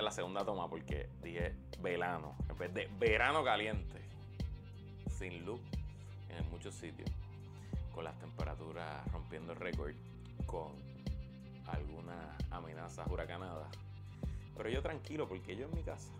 esta es la segunda toma porque dije verano, en vez de verano caliente, sin luz en muchos sitios, con las temperaturas rompiendo récord, con algunas amenazas huracanadas. Pero yo tranquilo porque yo en mi casa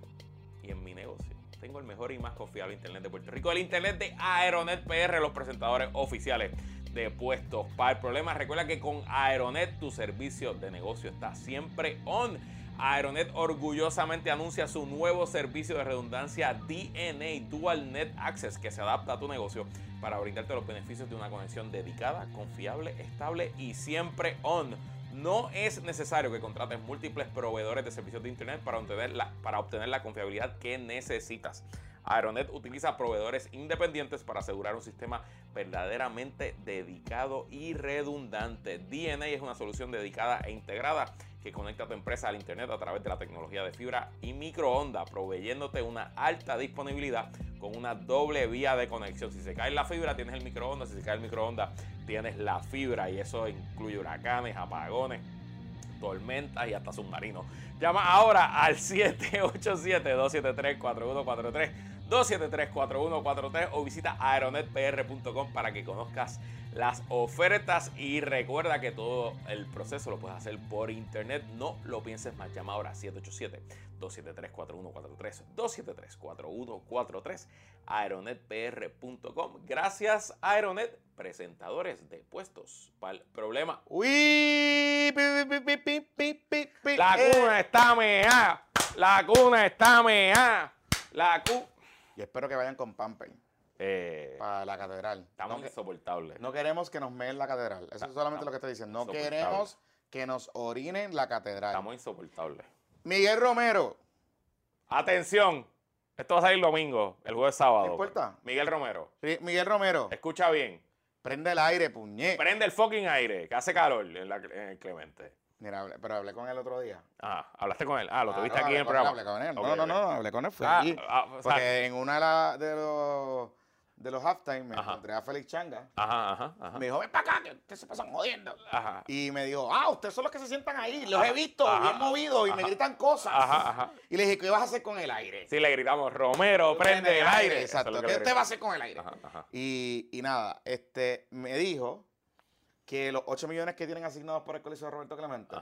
y en mi negocio tengo el mejor y más confiable internet de Puerto Rico, el internet de Aeronet PR, los presentadores oficiales de puestos para el problema. Recuerda que con Aeronet tu servicio de negocio está siempre on. Aeronet orgullosamente anuncia su nuevo servicio de redundancia DNA Dual Net Access que se adapta a tu negocio para brindarte los beneficios de una conexión dedicada, confiable, estable y siempre on. No es necesario que contrates múltiples proveedores de servicios de Internet para obtener la, para obtener la confiabilidad que necesitas. Aeronet utiliza proveedores independientes para asegurar un sistema verdaderamente dedicado y redundante. DNA es una solución dedicada e integrada que conecta a tu empresa al Internet a través de la tecnología de fibra y microondas, proveyéndote una alta disponibilidad con una doble vía de conexión. Si se cae la fibra, tienes el microondas. Si se cae el microondas, tienes la fibra. Y eso incluye huracanes, apagones, tormentas y hasta submarinos. Llama ahora al 787-273-4143. 273-4143 o visita aeronetpr.com para que conozcas las ofertas y recuerda que todo el proceso lo puedes hacer por internet. No lo pienses más. Llama ahora 787-273-4143. 273-4143 aeronetpr.com. Gracias Aeronet, presentadores de puestos para el problema. Uy, La eh. cuna está mea. La cuna está mea. La cuna. Y espero que vayan con Pamper Eh, para la catedral. estamos no, que- insoportables. no queremos que nos meen la catedral. Eso es solamente lo que estoy diciendo. No queremos que nos orinen la catedral. Estamos insoportables. Miguel Romero. Atención. Esto va a salir domingo, el jueves sábado. ¿No importa? Miguel Romero, Sí, Miguel Romero. escucha bien. Prende el aire, puñet. Prende el fucking aire, que hace calor en, la- en el Clemente. Mira, pero hablé con él otro día. Ah, hablaste con él. Ah, lo tuviste aquí en el con él, programa. hablé con él. No, no, no, hablé con él. Fue Ah, allí. ah, Porque en una de, la- de los de los halftime me Ajá. encontré a Félix Changa. Ajá, ajá, ajá. Me dijo, ven para acá, que ustedes se pasan jodiendo. Ajá. Y me dijo, ah, ustedes son los que se sientan ahí. Los he visto, bien movidos, y me gritan cosas. Ajá, ajá. Y le dije, ¿qué vas a hacer con el aire? Sí, le gritamos, Romero, prende el aire. Es Exacto. ¿Qué usted va a hacer con el aire? Y, y nada, este, me dijo que los 8 millones que tienen asignados por el Coliseo de Roberto Clemente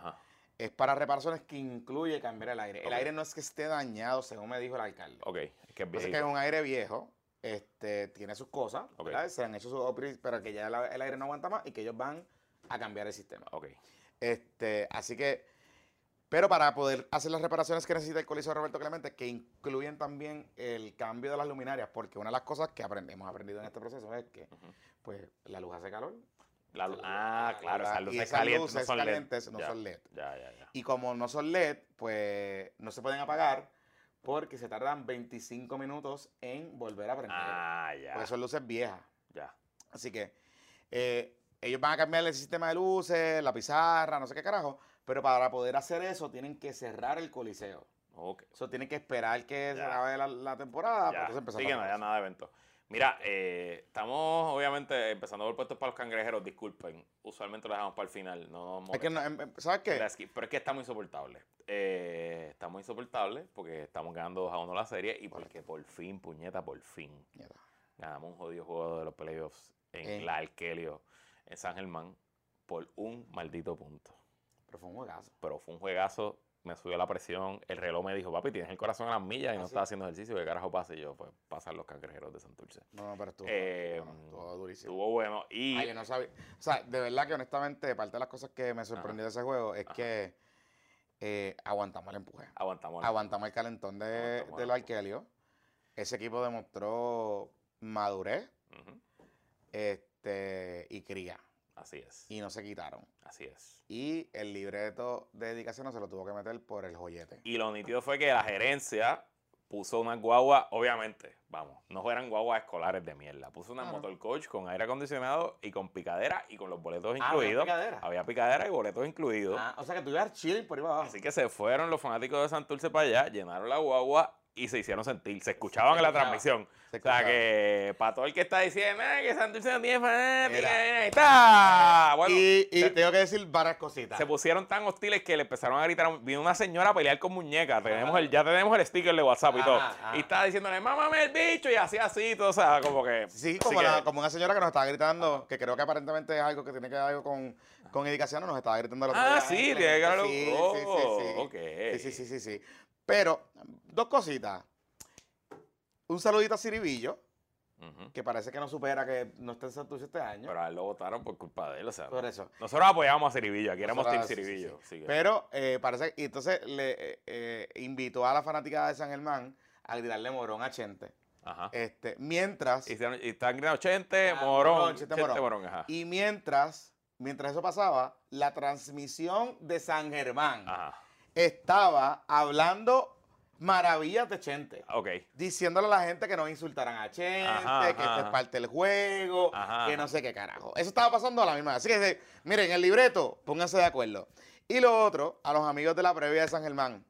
es para reparaciones que incluye cambiar el aire. El aire no es que esté dañado, según me dijo el alcalde. Ok, es que es Pasa que es un aire viejo, este, tiene sus cosas, se han hecho sus upgrades, pero que ya el aire no aguanta más y que ellos van a cambiar el sistema. Ok. Este, así que, pero para poder hacer las reparaciones que necesita el Coliseo Roberto Clemente, que incluyen también el cambio de las luminarias, porque una de las cosas que aprendemos, hemos aprendido en este proceso es que, pues, la luz hace calor. La lu- ah, claro, La- esas y luces esas calientes no son LED. calientes no Ya, son LED. Ya, ya, ya. Y como no son LED, pues no se pueden apagar porque se tardan 25 minutos en volver a prender. Ah, ya. Porque son luces viejas. Ya. Así que eh, ellos van a cambiar el sistema de luces, la pizarra, no sé qué carajo. Pero para poder hacer eso tienen que cerrar el coliseo. Ok. Eso tienen que esperar que se Ya. acabe la, la temporada. para Ya. entonces empezar Sí, que no haya nada de evento. Mira, eh, estamos obviamente empezando por puestos para los cangrejeros, disculpen. Usualmente lo dejamos para el final. No Es que, no, em- em, ¿sabes qué? Pero es que estamos insoportables. Eh, estamos insoportables porque estamos ganando 2 a 1 la serie y porque por fin, puñeta, por fin, ganamos un jodido juego de los playoffs en Eh. la Arkelio, en San Germán, por un maldito punto. Pero fue un juegazo. Pero fue un juegazo, me subió la presión, el reloj me dijo, papi, tienes el corazón a las millas y ¿Ah, no sí? estás haciendo ejercicio, ¿qué carajo pasa? Y yo, pues, pasan los cangrejeros de Santurce. No, no, pero estuvo, Eh, bueno, estuvo durísimo. Estuvo bueno y... Ay, yo no sabía. O sea, de verdad que honestamente, parte de las cosas que me sorprendió de ese juego es Ajá. que eh, aguantamos el empuje. Aguantamos. Aguantamos el calentón de, Aguantamos de el los Arkelio. Ese equipo demostró madurez este, y cría. Así es. Y no se quitaron. Así es. Y el libreto de dedicación no se lo tuvo que meter por el joyete. Y lo nítido fue que la gerencia puso una guagua, obviamente, vamos, no eran guaguas escolares de mierda. Puso una Ah, no. motorcoach con aire acondicionado y con picadera y con los boletos Ah, había incluidos. picadera. Había picadera y boletos incluidos. Ah, o sea que tú ibas chilling por ahí abajo. Así que se fueron los fanáticos de Santurce para allá, llenaron la guagua y se hicieron sentir. Se escuchaban Se en la transmisión. se O sea que para todo el que está diciendo "Ay, que Santurce no tiene fanática, Mira. ahí está. Bueno, y y se, tengo que decir varias cositas. se pusieron tan hostiles que le empezaron a gritar. Vino una señora a pelear con muñecas. Tenemos el, ya tenemos el sticker de WhatsApp y todo. Ajá. Y estaba diciéndole, mámame el bicho. Y así, así, todo. O sea, como que. Sí, como, que- la- como una señora que nos estaba gritando, que creo que aparentemente es algo que tiene que ver algo con, con edificación, nos estaba gritando otro Ah, sí, "Ay, tiene que sí, sí, sí, oh, sí. ok. Sí, sí, sí, sí, sí. Pero, dos cositas. Un saludito a Ciribillo, que parece que no supera que no esté en Santurce este año. Pero a él lo votaron por culpa de él. O sea, por eso. nosotros apoyamos a Ciribillo. Aquí éramos Team Nosotros- sí, sí, Ciribillo. que- Pero eh, parece, y entonces le eh, invitó a la fanaticada de San Germán a gritarle morón a Chente. Ajá. Este, mientras, Y, están gritando Chente, Ah, Morón, Chente, Chente, Morón. Morón, ajá. y mientras, mientras eso pasaba, la transmisión de San Germán Ajá. estaba hablando maravillas de Chente. Ok. Diciéndole a la gente que no insultaran a Chente, Ajá, que esto es parte del juego, Ajá, que no sé qué carajo. Eso estaba pasando a la misma. Así que, miren, el libreto, pónganse de acuerdo. Y lo otro, a los amigos de la previa de San Germán.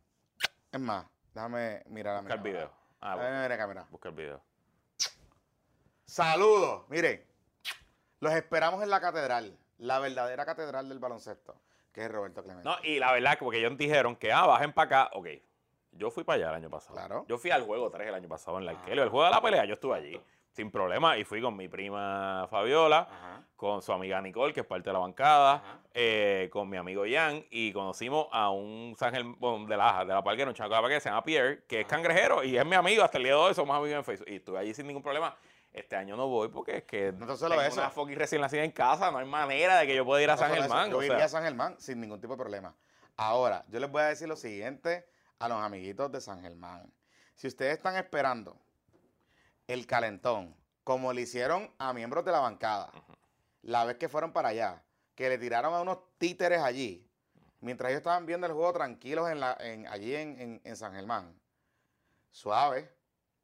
Es más, déjame mirar a mi Busca el video. Ah, Déjame ver la cámara. busca el video. Saludos. Miren, los esperamos en la catedral, la verdadera catedral del baloncesto, que es Roberto Clemente. No, y la verdad, que porque ellos dijeron que, ah, bajen para acá. Ok. Yo fui para allá el año pasado. Claro. Yo fui al juego 3 el año pasado en la Ah. Arkelio. El juego de la pelea, yo estuve allí. Sin problema. Y fui con mi prima Fabiola. Ajá. con su amiga Nicole, que es parte de la bancada, eh, con mi amigo Jan, y conocimos a un bueno, de la de la un chaco de la Parquera, que se llama Pierre, que es cangrejero y es mi amigo hasta el día de hoy, somos amigos en Facebook. Y estuve allí sin ningún problema. Este año no voy porque es que No solo tengo eso. una fucking recién nacida en casa, no hay manera de que yo pueda ir a No San Germán. Yo o iría a San Germán sin ningún tipo de problema. Ahora, yo les voy a decir lo siguiente a los amiguitos de San Germán. Si ustedes están esperando el calentón, como le hicieron a miembros de la bancada, la vez que fueron para allá, que le tiraron a unos títeres allí, mientras ellos estaban viendo el juego tranquilos en la, en, allí en, en- en San Germán. Suave,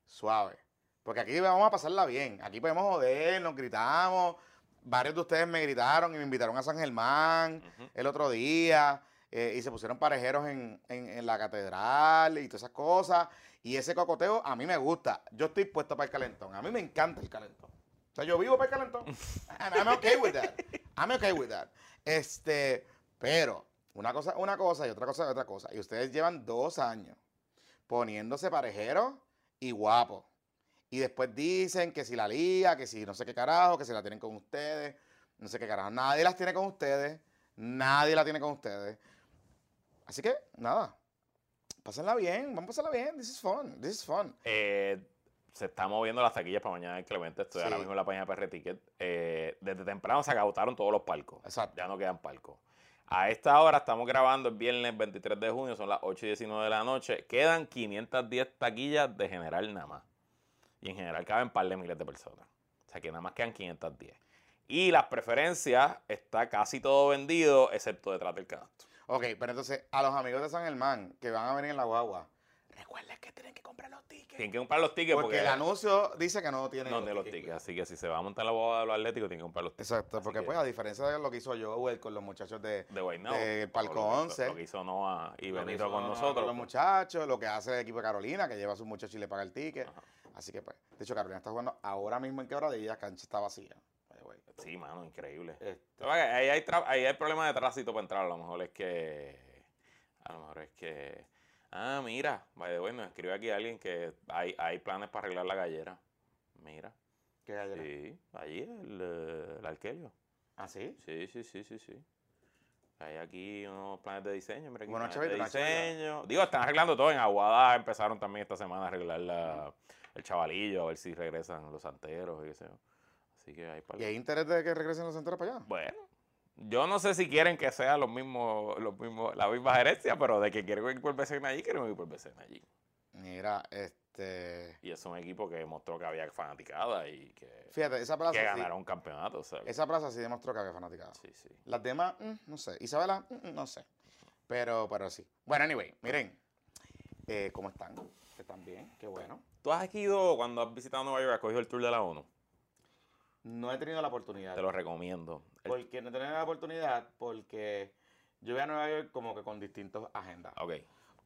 suave. Porque aquí vamos a pasarla bien. Aquí podemos joder, nos gritamos. Varios de ustedes me gritaron y me invitaron a San Germán el otro día. eh, y se pusieron parejeros en, en- en la catedral y todas esas cosas. Y ese cocoteo a mí me gusta. Yo estoy puesto para el calentón. A mí me encanta el calentón. O sea, yo vivo para el calentón. I'm, I'm okay with that. I'm okay with that. Este, pero una cosa, una cosa y otra cosa, otra cosa. Y ustedes llevan dos años poniéndose parejeros y guapos. Y después dicen que si la liga, que si no sé qué carajo, que si la tienen con ustedes, no sé qué carajo. Nadie las tiene con ustedes. Nadie la tiene con ustedes. Así que, nada. Pásenla bien. Vamos a pasarla bien. This is fun. This is fun. Eh, se están moviendo las taquillas para mañana en Clemente. Estoy Sí. ahora mismo en la página de PR Ticket. Eh, desde temprano se agotaron todos los palcos. Exacto. Ya no quedan palcos. A esta hora estamos grabando el viernes 23 de junio, son las 8 y 19 de la noche. Quedan 510 taquillas de general nada más. Y en general caben par de miles de personas. O sea que nada más quedan 510. Y las preferencias está casi todo vendido, excepto detrás del canasto. Ok, pero entonces, a los amigos de San Germán que van a venir en la guagua, recuerden que tienen que comprar los tickets. Tienen que comprar los tickets Porque, porque, el anuncio dice que no tienen no tienen los tickets. Así que si se va a montar la boda de los atléticos, tienen que comprar los tickets. Exacto, Así porque que- pues a diferencia de lo que hizo Joel con los muchachos de, De de Palco Lo que- 11. Lo que hizo Noah y Benito con nosotros. los pues, muchachos, lo que hace el equipo de Carolina, que lleva a sus muchachos y le paga el ticket. Ajá. Así que pues, de hecho Carolina está jugando ahora mismo en quebradilla, cancha está vacía. Sí, mano, increíble. Este, Ahí hay, ahí hay problema de tránsito para entrar. A lo mejor es que. A lo mejor es que. Ah, mira. Bueno, escribe aquí alguien que hay, hay planes para arreglar la gallera. Mira. ¿qué allá? Sí, allí el, eh, el Arkelio. ¿Ah, sí? Sí, sí, sí, sí, sí. Hay aquí unos planes de diseño. Mira aquí, Bueno, de chavito, chavita. diseño. Digo, están arreglando todo. En Aguada empezaron también esta semana a arreglar la- el chavalillo, a ver si regresan los santeros y qué sé yo. Así que hay ¿Y hay interés de que regresen los centros para allá? bueno, yo no sé si quieren que sea los mismos, los mismos, la misma gerencia, pero de que quieren del BCN allí, quieren del BCN allí. Mira, este... Y es un equipo que mostró que había fanaticada y que, Fíjate, esa plaza que sí, ganaron un campeonato. O sea, esa plaza sí demostró que había fanaticada. sí, sí. Las demás, mm, no sé. Isabela, mm, mm, no sé. Pero, pero sí. Bueno, anyway, miren. eh, ¿Cómo están? ¿Están bien? Qué bueno. ¿Tú has ido, cuando has visitado Nueva York, has cogido el tour de la ONU? No he tenido la oportunidad. Te lo recomiendo. Porque no he tenido la oportunidad porque yo voy a Nueva York como que con distintas agendas. ok.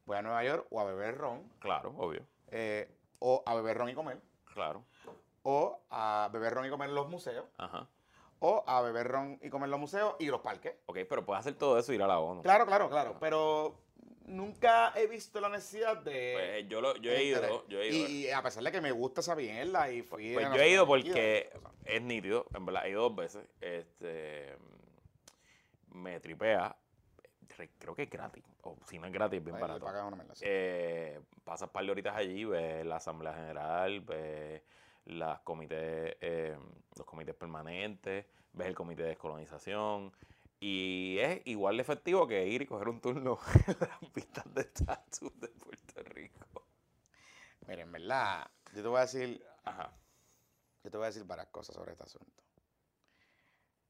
voy a Nueva York o a beber ron, Claro, obvio. eh, o a beber ron y comer, Claro. o a beber ron y comer en los museos, Ajá. o a beber ron y comer en los museos y los parques. Ok, pero puedes hacer todo eso y ir a la ONU. Claro, claro, claro, pero nunca he visto la necesidad de... Pues yo, lo, yo he ido, yo he ido. Y, y a pesar de que me gusta esa mierda y fui... Pues a yo he ido porque es nítido, en verdad, he ido dos veces. Este, me tripea, re- creo que es gratis, o si no es gratis, es bien le barato. mierda, sí. Eh, pasas par de horitas allí, ves la Asamblea General, ves las comités, eh, los comités permanentes, ves el comité de descolonización. Y es igual de efectivo que ir y coger un turno en las pistas de estatus de Puerto Rico. Mira, en verdad, yo te voy a decir, Ajá. yo te voy a decir varias cosas sobre este asunto.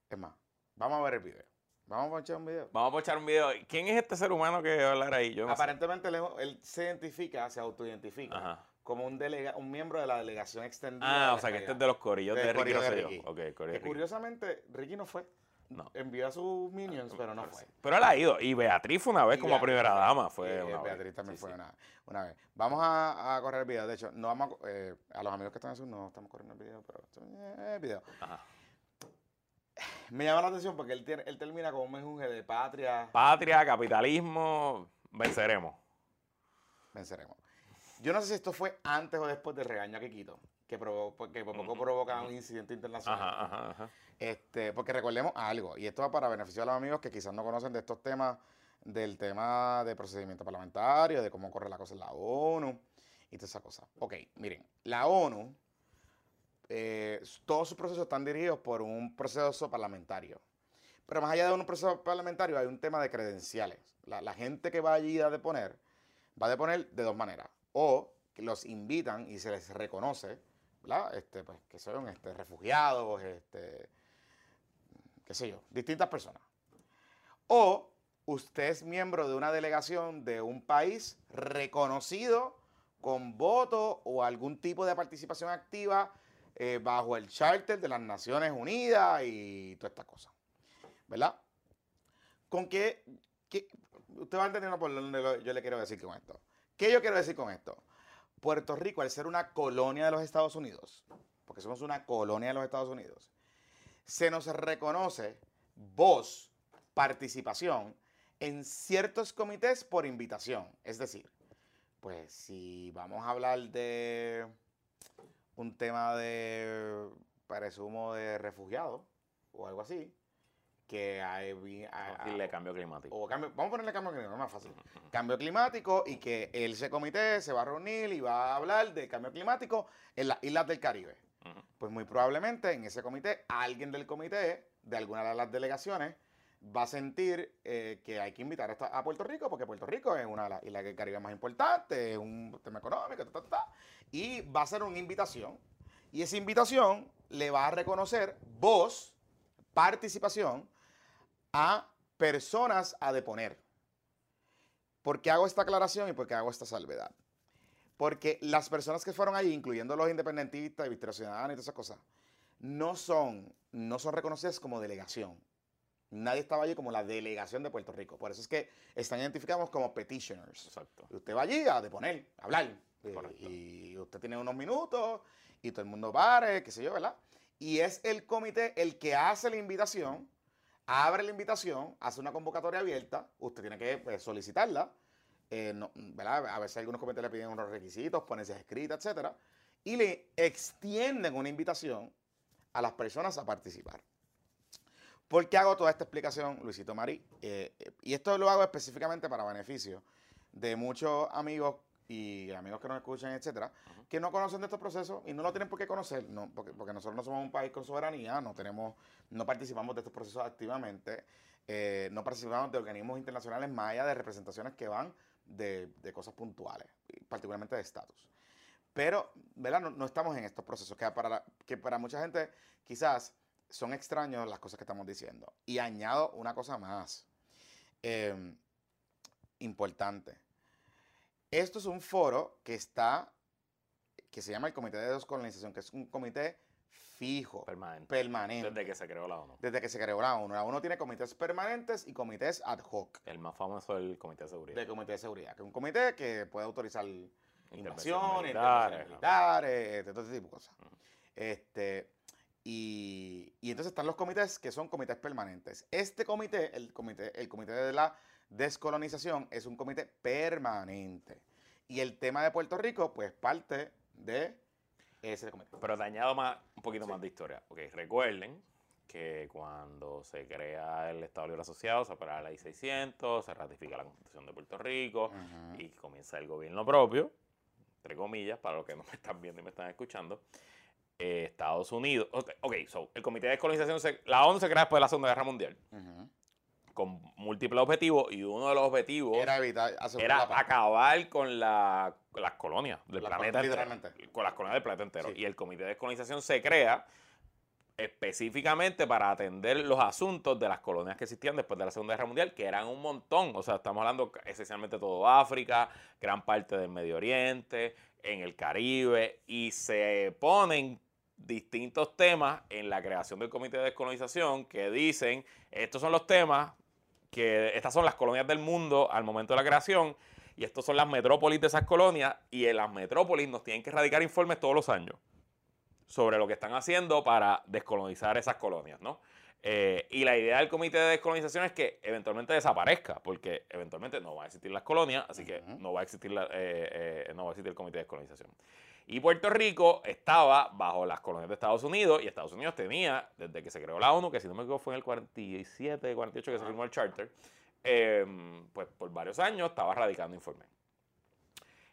Es más, vamos a ver el video. Vamos a echar un video. Vamos a echar un video. ¿Quién es este ser humano que va a hablar ahí? Yo no. Aparentemente él, se identifica, se autoidentifica Ajá. como un, delega, un miembro de la delegación extendida. Ah, de o sea que este es de los corillos Del de Ricky corillo de Rosselló. Ricky. Ok, el corillo de Que Ricky. curiosamente, Ricky no fue. No. Envió a sus minions, pero no fue. Pero él ha ido. Y Beatriz fue una vez Y como Beatriz primera dama. Fue eh, una vez. Beatriz también Sí, fue sí. Una, una vez. Vamos a, a correr el video. De hecho, no vamos a, eh, a los amigos que están en Zoom no estamos corriendo el video, pero esto es el video. Ajá. Me llama la atención porque él, tiene, él termina como un menjunje de patria. Patria, capitalismo, venceremos. Venceremos. Yo no sé si esto fue antes o después del regaño a Kikito, que, provo- que por poco provoca un incidente internacional. Ajá, ajá, ajá. Este, porque recordemos algo, y esto va para beneficio de los amigos que quizás no conocen de estos temas, del tema de procedimiento parlamentario, de cómo corre la cosa en la ONU y toda esa cosa. Ok, miren, la ONU, eh, todos sus procesos están dirigidos por un proceso parlamentario. Pero más allá de un proceso parlamentario hay un tema de credenciales. La, gente que va allí a deponer, va a deponer de dos maneras. O que los invitan y se les reconoce, ¿verdad? Este, pues, que son este, refugiados, este, qué sé yo, distintas personas. O usted es miembro de una delegación de un país reconocido con voto o algún tipo de participación activa eh, bajo el charter de las Naciones Unidas y todas estas cosas. ¿Verdad? ¿Con qué, qué- Usted va entendiendo por dónde yo le quiero decir con esto. ¿Qué yo quiero decir con esto? Puerto Rico, al ser una colonia de los Estados Unidos, porque somos una colonia de los Estados Unidos, se nos reconoce voz, participación en ciertos comités por invitación. Es decir, pues si vamos a hablar de un tema de presumo de refugiados o algo así, que hay, decirle cambio climático. o cambio, vamos a ponerle cambio climático, es más fácil. Cambio climático y que ese comité se va a reunir y va a hablar de cambio climático en las islas del Caribe. Pues muy probablemente en ese comité, alguien del comité, de alguna de las delegaciones, va a sentir eh, que hay que invitar a, Puerto Rico, porque Puerto Rico es una de las islas del Caribe más importantes, es un tema económico, y va a ser una invitación. Y esa invitación le va a reconocer voz, participación a personas a deponer. ¿Por qué hago esta aclaración y por qué hago esta salvedad? Porque las personas que fueron allí, incluyendo los independentistas y Victoria Ciudadana y todas esas cosas, no son, no son reconocidas como delegación. Nadie estaba allí como la delegación de Puerto Rico. Por eso es que están identificados como petitioners. Exacto. Usted va allí a deponer, a hablar. Eh, Correcto. Y usted tiene unos minutos y todo el mundo pare, qué sé yo, ¿verdad? Y es el comité el que hace la invitación, abre la invitación, hace una convocatoria abierta, usted tiene que pues, solicitarla, eh, no, ¿verdad? A veces algunos comités le piden unos requisitos, ponencias escritas, etcétera, y le extienden una invitación a las personas a participar. ¿Por qué hago toda esta explicación, Luisito Marí? Eh, eh, y esto lo hago específicamente para beneficio de muchos amigos y amigos que nos escuchan, etcétera, que no conocen de estos procesos y no lo tienen por qué conocer, no, porque, porque nosotros no somos un país con soberanía, no tenemos, no participamos de estos procesos activamente, eh, no participamos de organismos internacionales más allá de representaciones que van de, cosas puntuales, particularmente de estatus. Pero, ¿verdad? No, estamos en estos procesos que para, que para mucha gente quizás son extraños las cosas que estamos diciendo. Y añado una cosa más eh, importante. Esto es un foro que está, que se llama el Comité de Descolonización, que es un comité fijo, Permanente. permanente. Desde que se creó la ONU. Desde que se creó la ONU. La ONU tiene comités permanentes y comités ad hoc El más famoso es el Comité de Seguridad. de comité de seguridad, que es un comité que puede autorizar Intervenciones invasiones, militares, militares, este, todo ese tipo de cosas. Este, y, y entonces están los comités que son comités permanentes. Este comité, el comité, el comité de la descolonización, es un comité permanente. Y el tema de Puerto Rico, pues parte de ese. Pero te añado más, un poquito Sí. más de historia. Ok, recuerden que cuando se crea el Estado Libre Asociado, se aprueba la ley 600, se ratifica la Constitución de Puerto Rico y comienza el gobierno propio, entre comillas, para los que no me están viendo y me están escuchando. eh, Estados Unidos. Ok, ok, so, el Comité de Descolonización, se- la ONU se crea después de la Segunda Guerra Mundial, con múltiples objetivos, y uno de los objetivos Era evitar era acabar con la- las colonias del Las planeta entero. Con las colonias del planeta entero. Sí. Y el Comité de Descolonización se crea específicamente para atender los asuntos de las colonias que existían después de la Segunda Guerra Mundial, que eran un montón. O sea, estamos hablando esencialmente de todo África, gran parte del Medio Oriente, en el Caribe, y se ponen distintos temas en la creación del Comité de Descolonización que dicen, estos son los temas que estas son las colonias del mundo al momento de la creación y estos son las metrópolis de esas colonias y en las metrópolis nos tienen que radicar informes todos los años sobre lo que están haciendo para descolonizar esas colonias, ¿no? Eh, y la idea del comité de descolonización es que eventualmente desaparezca, porque eventualmente no va a existir las colonias, así que no va a existir la- eh, eh, no va a existir el comité de descolonización. Y Puerto Rico estaba bajo las colonias de Estados Unidos y Estados Unidos tenía, desde que se creó la ONU, que si no me equivoco fue en el 47, 48 que se firmó el charter, eh, pues por varios años estaba radicando informes.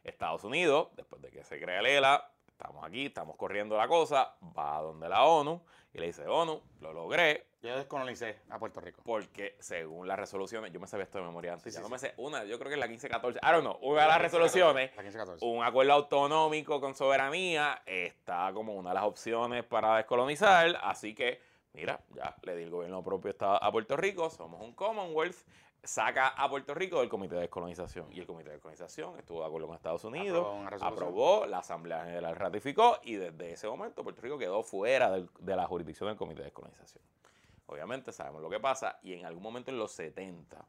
Estados Unidos, después de que se crea el ELA, estamos aquí, estamos corriendo la cosa, va a donde la ONU y le dice, ONU, lo logré Yo descolonicé a Puerto Rico. porque según las resoluciones, yo me sabía esto de memoria antes, Sí, ya sí, no sí. me sé una, yo creo que es la 1514, I don't know, una de las resoluciones La 1514. un acuerdo autonómico con soberanía está como una de las opciones para descolonizar. Así que, mira, ya le di el gobierno propio a Puerto Rico, somos un Commonwealth, saca a Puerto Rico del Comité de Descolonización. Y el Comité de Descolonización estuvo de acuerdo con Estados Unidos, Aprobó la Asamblea General ratificó y desde ese momento Puerto Rico quedó fuera del- de la jurisdicción del Comité de Descolonización. Obviamente sabemos lo que pasa y en algún momento en los 70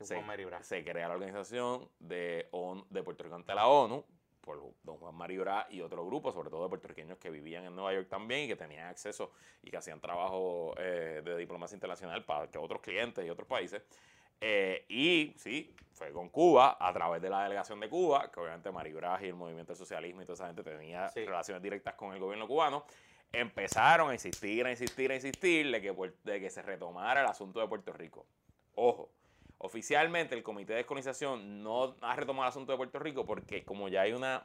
se, se crea la organización de, ONU de Puerto Rico ante la ONU por don Juan Mario Bra y otro grupo, sobre todo de puertorriqueños que vivían en Nueva York también y que tenían acceso y que hacían trabajo eh, de diplomacia internacional para que otros clientes y otros países. Eh, y sí, fue con Cuba, a través de la delegación de Cuba, que obviamente Mario Bra y el movimiento socialismo y toda esa gente tenía Sí. relaciones directas con el gobierno cubano, empezaron a insistir, a insistir, a insistir de que, de que se retomara el asunto de Puerto Rico. Ojo, oficialmente el Comité de Descolonización no ha retomado el asunto de Puerto Rico porque como ya hay una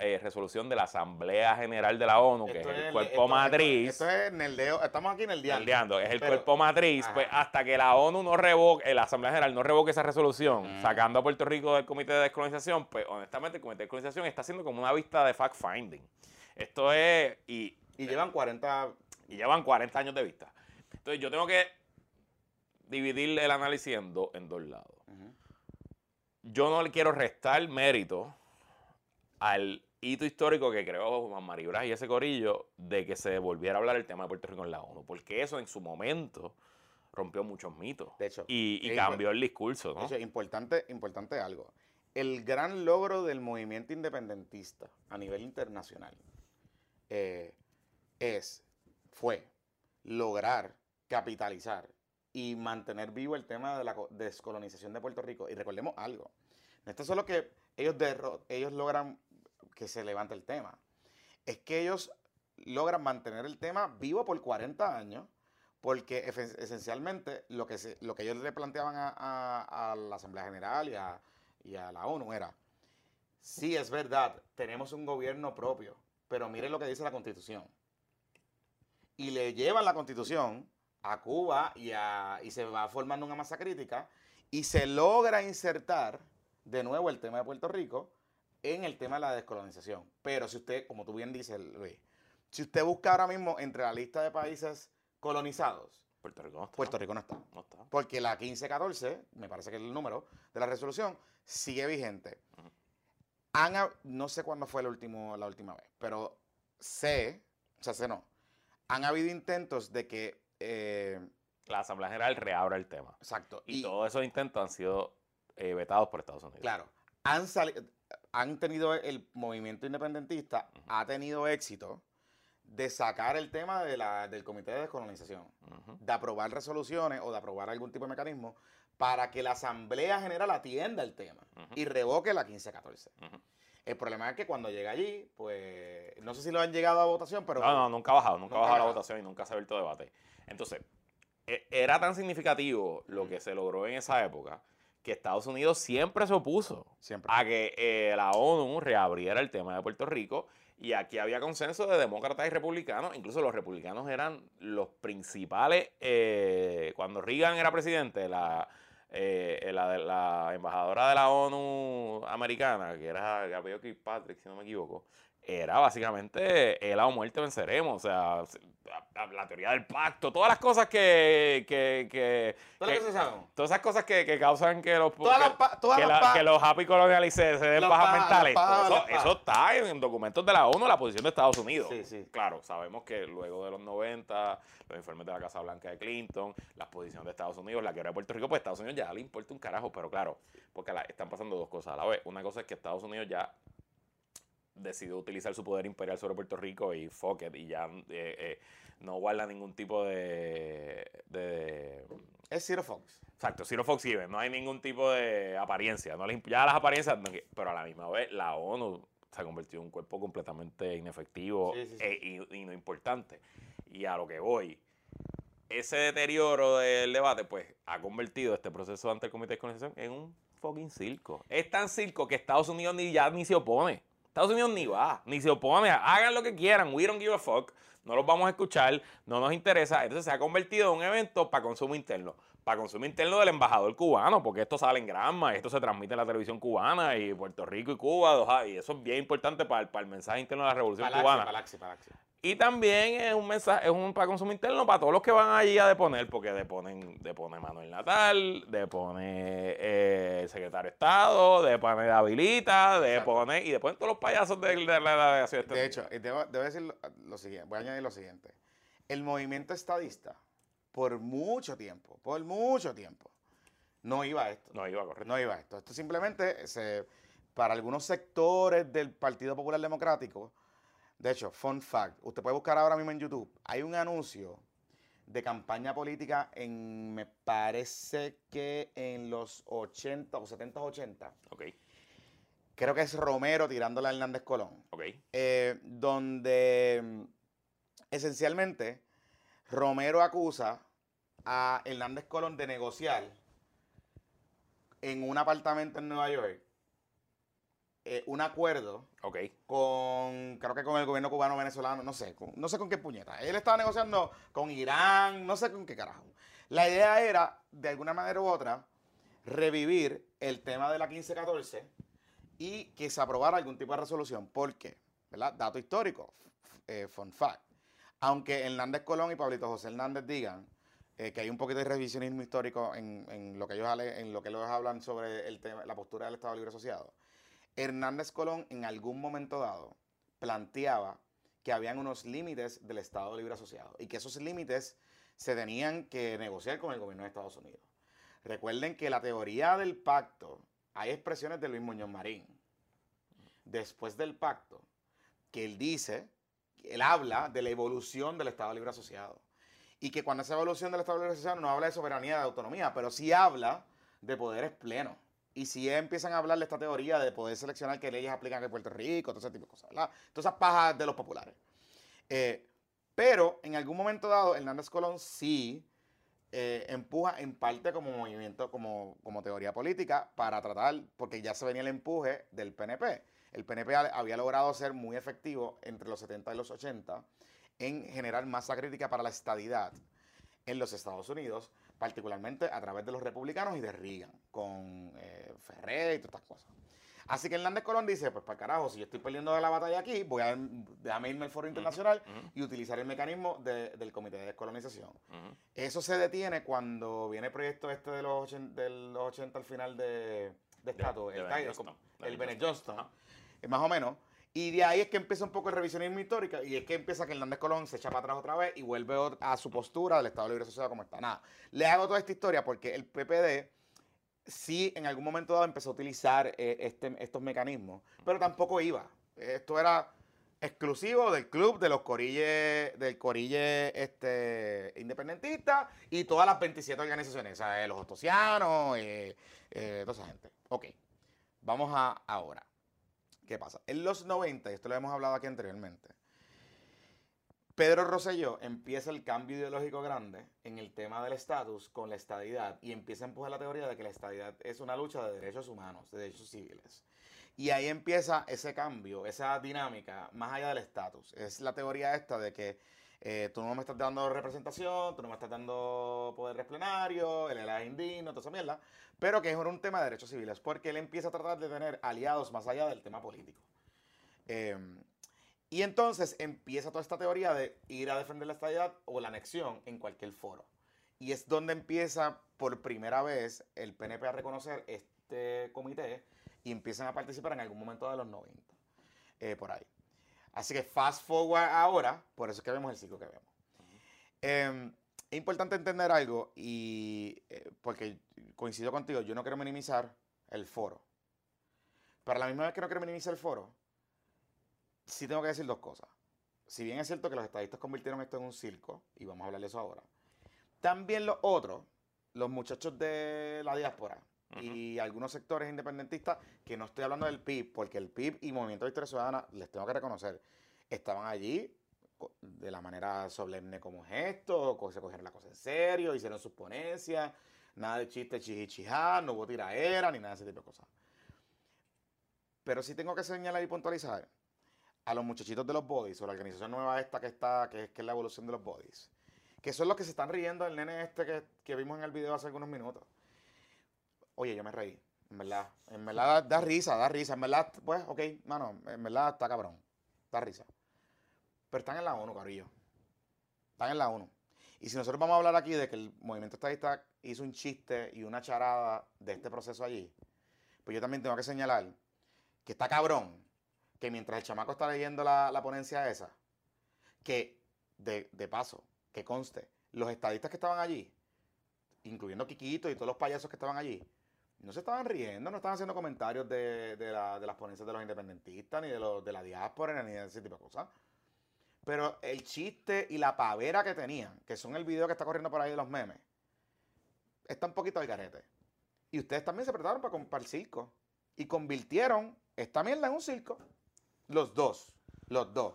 eh, resolución de la Asamblea General de la ONU, que es el el- cuerpo esto- matriz, Esto, esto es Neldeo. Estamos aquí en el día. Neldando, es el Pero- cuerpo matriz, Ajá. pues hasta que la ONU no revoque, eh, la Asamblea General no revoque esa resolución, Mm. sacando a Puerto Rico del Comité de Descolonización, pues honestamente el Comité de Descolonización está haciendo como una vista de fact-finding. Esto es, y Y llevan 40. y llevan 40 años de vista. Entonces yo tengo que dividir el análisis en, dos en dos lados. Yo no le quiero restar mérito al hito histórico que creó Juan María Braz y ese corillo de que se volviera a hablar el tema de Puerto Rico en la ONU, porque eso en su momento rompió muchos mitos De hecho, y, cambió el discurso, de ¿no? hecho, importante, importante algo. El gran logro del movimiento independentista a nivel internacional eh, es, fue lograr capitalizar y mantener vivo el tema de la co- descolonización de Puerto Rico. Y recordemos algo, no es solo que ellos, ellos logran que se levante el tema, es que ellos logran mantener el tema vivo por 40 años, porque esencialmente lo que, lo que ellos le planteaban a, la Asamblea General y a, la ONU era, sí es verdad, tenemos un gobierno propio, pero miren lo que dice la Constitución. Y le llevan la Constitución a Cuba y se va formando una masa crítica y se logra insertar de nuevo el tema de Puerto Rico en el tema de la descolonización. Pero si usted, como tú bien dices, Luis, si usted busca ahora mismo entre la lista de países colonizados, Puerto Rico no está. Puerto Rico no está. no está. Porque la 1514, me parece que es el número de la resolución, sigue vigente. Han no sé cuándo fue el último, la última vez, pero sé, o sea, sé no, han habido intentos de que... eh, La Asamblea General reabra el tema. exacto. Y, todos esos intentos han sido eh, vetados por Estados Unidos. Claro, han, sali- han tenido el movimiento independentista, ha tenido éxito de sacar el tema de la, del Comité de Descolonización, de aprobar resoluciones o de aprobar algún tipo de mecanismo para que la Asamblea General atienda el tema y revoque la 1514. Ujú. El problema es que cuando llega allí, pues no sé si lo han llegado a votación, pero No, no, nunca ha bajado, nunca, Nunca ha bajado la votación y nunca se ha abierto debate. Entonces, e- era tan significativo lo que se logró en esa época que Estados Unidos siempre se opuso siempre. a que eh, la ONU reabriera el tema de Puerto Rico y aquí había consenso de demócratas y republicanos, incluso los republicanos eran los principales, eh, cuando Reagan era presidente, la, eh, la, la embajadora de la ONU americana, que era Gabriel Kirkpatrick, si no me equivoco, era básicamente el o muerte venceremos, o sea, la, la teoría del pacto, todas las cosas que... que, que- ¿Todo lo que- todas esas cosas que, que causan que los... Todas que- las pa- todas que, las la- pa- que los happy coloniales se, se den pajas, mentales. eso, está en, documentos de la ONU, la posición de Estados Unidos. Sí, sí. Claro, sabemos que luego de los 90, los informes de la Casa Blanca de Clinton, las posiciones de Estados Unidos, la quiebra de Puerto Rico, pues Estados Unidos ya le importa un carajo, pero claro, porque la- están pasando dos cosas a la vez. Una cosa es que Estados Unidos ya decidió utilizar su poder imperial sobre Puerto Rico y fuck it, y ya eh, eh, no guarda ningún tipo de- de Es Zero Fox. Exacto, Zero Fox Even, no hay ningún tipo de apariencia, no imp- ya las apariencias, pero a la misma vez la ONU se ha convertido en un cuerpo completamente inefectivo Sí, sí, sí. e- y, y no importante. Y a lo que voy, ese deterioro del debate, pues ha convertido este proceso ante el Comité de Descolonización en un fucking circo. Es tan circo que Estados Unidos ni ya ni se opone. Estados Unidos ni va, ni se opone. Hagan lo que quieran. We don't give a fuck. No los vamos a escuchar. No nos interesa. Entonces se ha convertido en un evento para consumo interno. Para consumo interno del embajador cubano, porque esto sale en grama, esto se transmite en la televisión cubana y Puerto Rico y Cuba, y eso es bien importante para, el- para el mensaje interno de la revolución Palaxi, cubana. Palaxi, Palaxi. Y también es un mensaje, es un para consumo interno para todos los que van allí a deponer, porque deponen, depone Manuel Natal, depone eh, el secretario de Estado, depone Habilita, depone, y deponen todos los payasos de, de la delegación De hecho, debo, debo decir lo, lo siguiente, voy a añadir lo siguiente. El movimiento estadista, por mucho tiempo, por mucho tiempo, no iba a esto. No iba a correr. No iba a esto. Esto simplemente, se, para algunos sectores del Partido Popular Democrático, de hecho, fun fact, usted puede buscar ahora mismo en YouTube, hay un anuncio de campaña política en, me parece que en los 80 o 70, 80, Ok, creo que es Romero tirándole a Hernández Colón. Ok. eh, donde mm, esencialmente Romero acusa a Hernández Colón de negociar en un apartamento en Nueva York eh, un acuerdo Ok, con, creo que con el gobierno cubano venezolano, no sé, con- no sé con qué puñeta. Él estaba negociando con Irán, no sé con qué carajo. La idea era, de alguna manera u otra, revivir el tema de la 1514 y que se aprobara algún tipo de resolución. ¿Por qué? ¿Verdad? Dato histórico, eh, fun fact. Aunque Hernández Colón y Pablito José Hernández digan eh, que hay un poquito de revisionismo histórico en, en lo que ellos en lo que ellos hablan sobre el tema, la postura del Estado Libre Asociado. Hernández Colón en algún momento dado planteaba que habían unos límites del Estado Libre Asociado y que esos límites se tenían que negociar con el gobierno de Estados Unidos. Recuerden que la teoría del pacto, hay expresiones de Luis Muñoz Marín, después del pacto, que él dice, él habla de la evolución del Estado Libre Asociado. Y que cuando esa evolución del Estado Libre Asociado no habla de soberanía, de autonomía, pero sí habla de poderes plenos. Y si empiezan a hablar de esta teoría de poder seleccionar qué leyes aplican en Puerto Rico, todo ese tipo de cosas, ¿verdad? Todas esas pajas de los populares. Eh, pero en algún momento dado, Hernández Colón sí eh, empuja en parte como movimiento, como, como teoría política, para tratar, porque ya se venía el empuje del PNP. El PNP ha- había logrado ser muy efectivo entre los 70 y los 80 en generar masa crítica para la estadidad en los Estados Unidos, particularmente a través de los republicanos y de Reagan, con eh, Ferrer y todas estas cosas. Así que Hernández Colón dice, pues para carajo, si yo estoy perdiendo la batalla aquí, voy a déjame irme al foro internacional y utilizar el mecanismo de- del Comité de Descolonización. Eso se detiene cuando viene el proyecto este de los 80, de los 80 al final de, de estatus, de el, el Bennett Johnston. Johnston, eh, más o menos, Y de ahí es que empieza un poco el revisionismo histórico y es que empieza que Hernández Colón se echa para atrás otra vez y vuelve a su postura del Estado Libre Asociado como está. Nada, le hago toda esta historia porque el PPD sí en algún momento dado empezó a utilizar eh, este- estos mecanismos, pero tampoco iba. Esto era exclusivo del club de los corilles, del corille este, independentista y todas las 27 organizaciones, o sea, eh, los ostosianos, eh, toda esa gente. Ok, vamos a ahora. ¿Qué pasa? En los 90, y esto lo hemos hablado aquí anteriormente, Pedro Rosselló empieza el cambio ideológico grande en el tema del estatus con la estadidad y empieza a empujar la teoría de que la estadidad es una lucha de derechos humanos, de derechos civiles. Y ahí empieza ese cambio, esa dinámica más allá del estatus. Es la teoría esta de que eh, tú no me estás dando representación, tú no me estás dando poder plenario, el es indigno, toda esa mierda, pero que es un tema de derechos civiles, porque él empieza a tratar de tener aliados más allá del tema político. Eh, y entonces empieza toda esta teoría de ir a defender la estadidad o la anexión en cualquier foro. Y es donde empieza por primera vez el PNP a reconocer este comité y empiezan a participar en algún momento de los 90. eh, por ahí. Así que fast forward ahora, por eso es que vemos el ciclo que vemos. Eh, es importante entender algo y eh, porque coincido contigo, yo no quiero minimizar el foro. Pero a la misma vez que no quiero minimizar el foro, sí tengo que decir dos cosas. Si bien es cierto que los estadistas convirtieron esto en un circo, y vamos a hablar de eso ahora, también los otros, los muchachos de la diáspora y algunos sectores independentistas, que no estoy hablando del PIB, porque el PIB y Movimiento de Historia Ciudadana, les tengo que reconocer, estaban allí de la manera solemne como es esto, co- se cogieron la cosa en serio, hicieron sus ponencias, nada de chiste chichichijá, no hubo tiraera, ni nada de ese tipo de cosas. Pero sí tengo que señalar y puntualizar a los muchachitos de los bodies, o la organización nueva esta que está, que es, que es la evolución de los bodies, que son los que se están riendo del nene este que, que vimos en el video hace algunos minutos. Oye, yo me reí, en verdad, en verdad da, risa, da risa, en verdad, pues, ok, mano, en verdad está cabrón, da risa. Pero están en la ONU, carillo. Están en la ONU. Y si nosotros vamos a hablar aquí de que el movimiento estadista hizo un chiste y una charada de este proceso allí, pues yo también tengo que señalar que está cabrón que mientras el chamaco está leyendo la, la ponencia esa, que de, de paso, que conste, los estadistas que estaban allí, incluyendo Kikito y todos los payasos que estaban allí, no se estaban riendo, no estaban haciendo comentarios de, de la- de las ponencias de los independentistas, ni de, de la diáspora, ni de ese tipo de cosas. Pero el chiste y la pavera que tenían, que son el video que está corriendo por ahí de los memes, está un poquito al garete. Y ustedes también se prepararon para, para el circo. Y convirtieron esta mierda en un circo. Los dos. Los dos.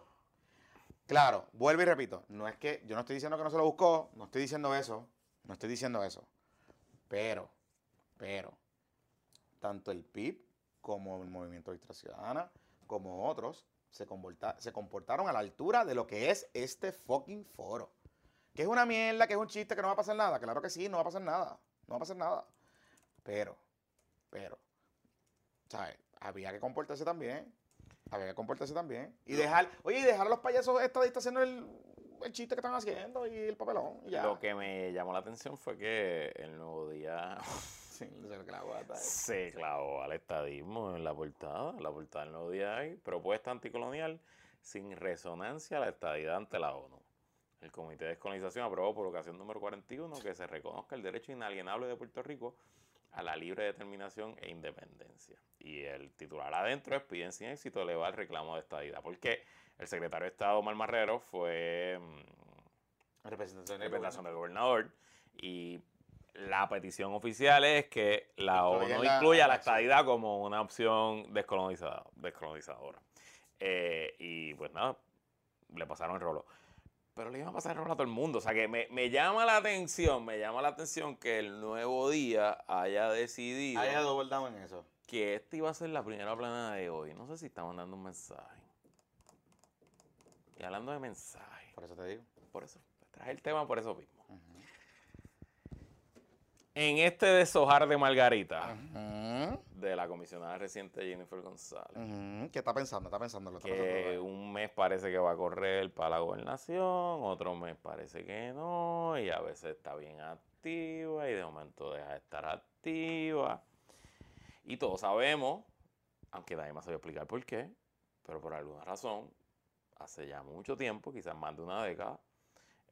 Claro, vuelvo y repito. No es que yo no estoy diciendo que no se lo buscó. No estoy diciendo eso. No estoy diciendo eso. Pero, pero, tanto el PIB como el Movimiento de Ciudadana, como otros, se, comporta- se comportaron a la altura de lo que es este fucking foro. Que es una mierda, que es un chiste, que no va a pasar nada. Claro que sí, no va a pasar nada. No va a pasar nada. Pero, pero, ¿sabes? Había que comportarse también. Había que comportarse también. Y dejar, oye, y dejar a los payasos estadistas haciendo el, el chiste que están haciendo y el papelón. Y ya. Lo que me llamó la atención fue que el nuevo día Sí, se clavó ahí. se clavó al estadismo en la portada. En la portada del nuevo día hay propuesta anticolonial sin resonancia a la estadidad ante la ONU. El Comité de Descolonización aprobó por ocasión número 41 que se reconozca el derecho inalienable de Puerto Rico a la libre determinación e independencia. Y el titular adentro es piden sin éxito elevar el reclamo de estadidad. Porque el secretario de Estado, Omar Marrero, fue mm, Representación del representación del gobernador y la petición oficial es que la Incluya ONU la- incluya la estadidad como una opción descolonizada, descolonizadora. Eh, y pues nada, le pasaron el rolo. Pero le iban a pasar el rolo a todo el mundo. O sea que me, me llama la atención, me llama la atención que el nuevo día haya decidido Haya double down en eso. que esta iba a ser la primera planada de hoy. No sé si está mandando un mensaje. Y hablando de mensajes, Por eso te digo. por eso, traje el tema por eso mismo. En este deshojar de Margarita, de la comisionada reciente Jennifer González, Ujú. ¿Qué está pensando? Está pensando. Lo está que pensando. un mes parece que va a correr para la gobernación, otro mes parece que no, y a veces está bien activa y de momento deja de estar activa. Y todos sabemos, aunque nadie más sabe explicar por qué, Pero por alguna razón, hace ya mucho tiempo, quizás más de una década,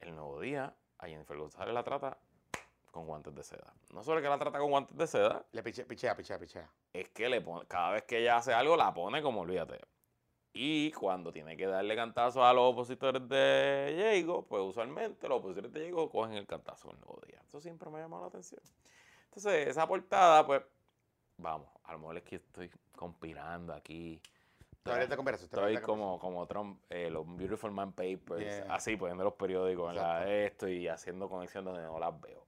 el nuevo día a Jennifer González la trata con guantes de seda. No solo que la trata con guantes de seda, Le piche, pichea, pichea, pichea. es que le pone, cada vez que ella hace algo, la pone como olvídate. Y cuando tiene que darle cantazo a los opositores de Diego, pues usualmente los opositores de Diego cogen el cantazo el nuevo día. Eso siempre me ha llamado la atención. Entonces, esa portada, pues, vamos, a lo mejor es que estoy conspirando aquí. Te. Estoy como, como Trump, eh, los Beautiful Man Papers, Yeah. así poniendo los periódicos en la Exacto. esto y haciendo conexiones donde no las veo.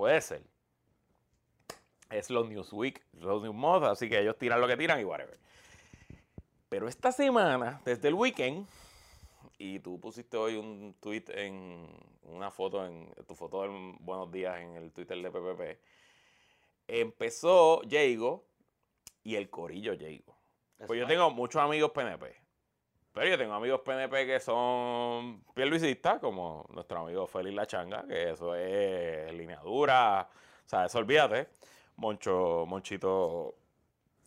Puede ser. Es los Newsweek, los Newsmoth, así que ellos tiran lo que tiran y whatever. Pero esta semana, desde el weekend, y tú pusiste hoy un tweet en una foto, en tu foto del Buenos Días en el Twitter de PPP, empezó Jago y el corillo Jago. Pues yo tengo muchos amigos PNP. Pero yo tengo amigos PNP que son pierluisistas, como nuestro amigo Félix La Changa, que eso es línea dura. O sea, eso olvídate. Moncho, Monchito,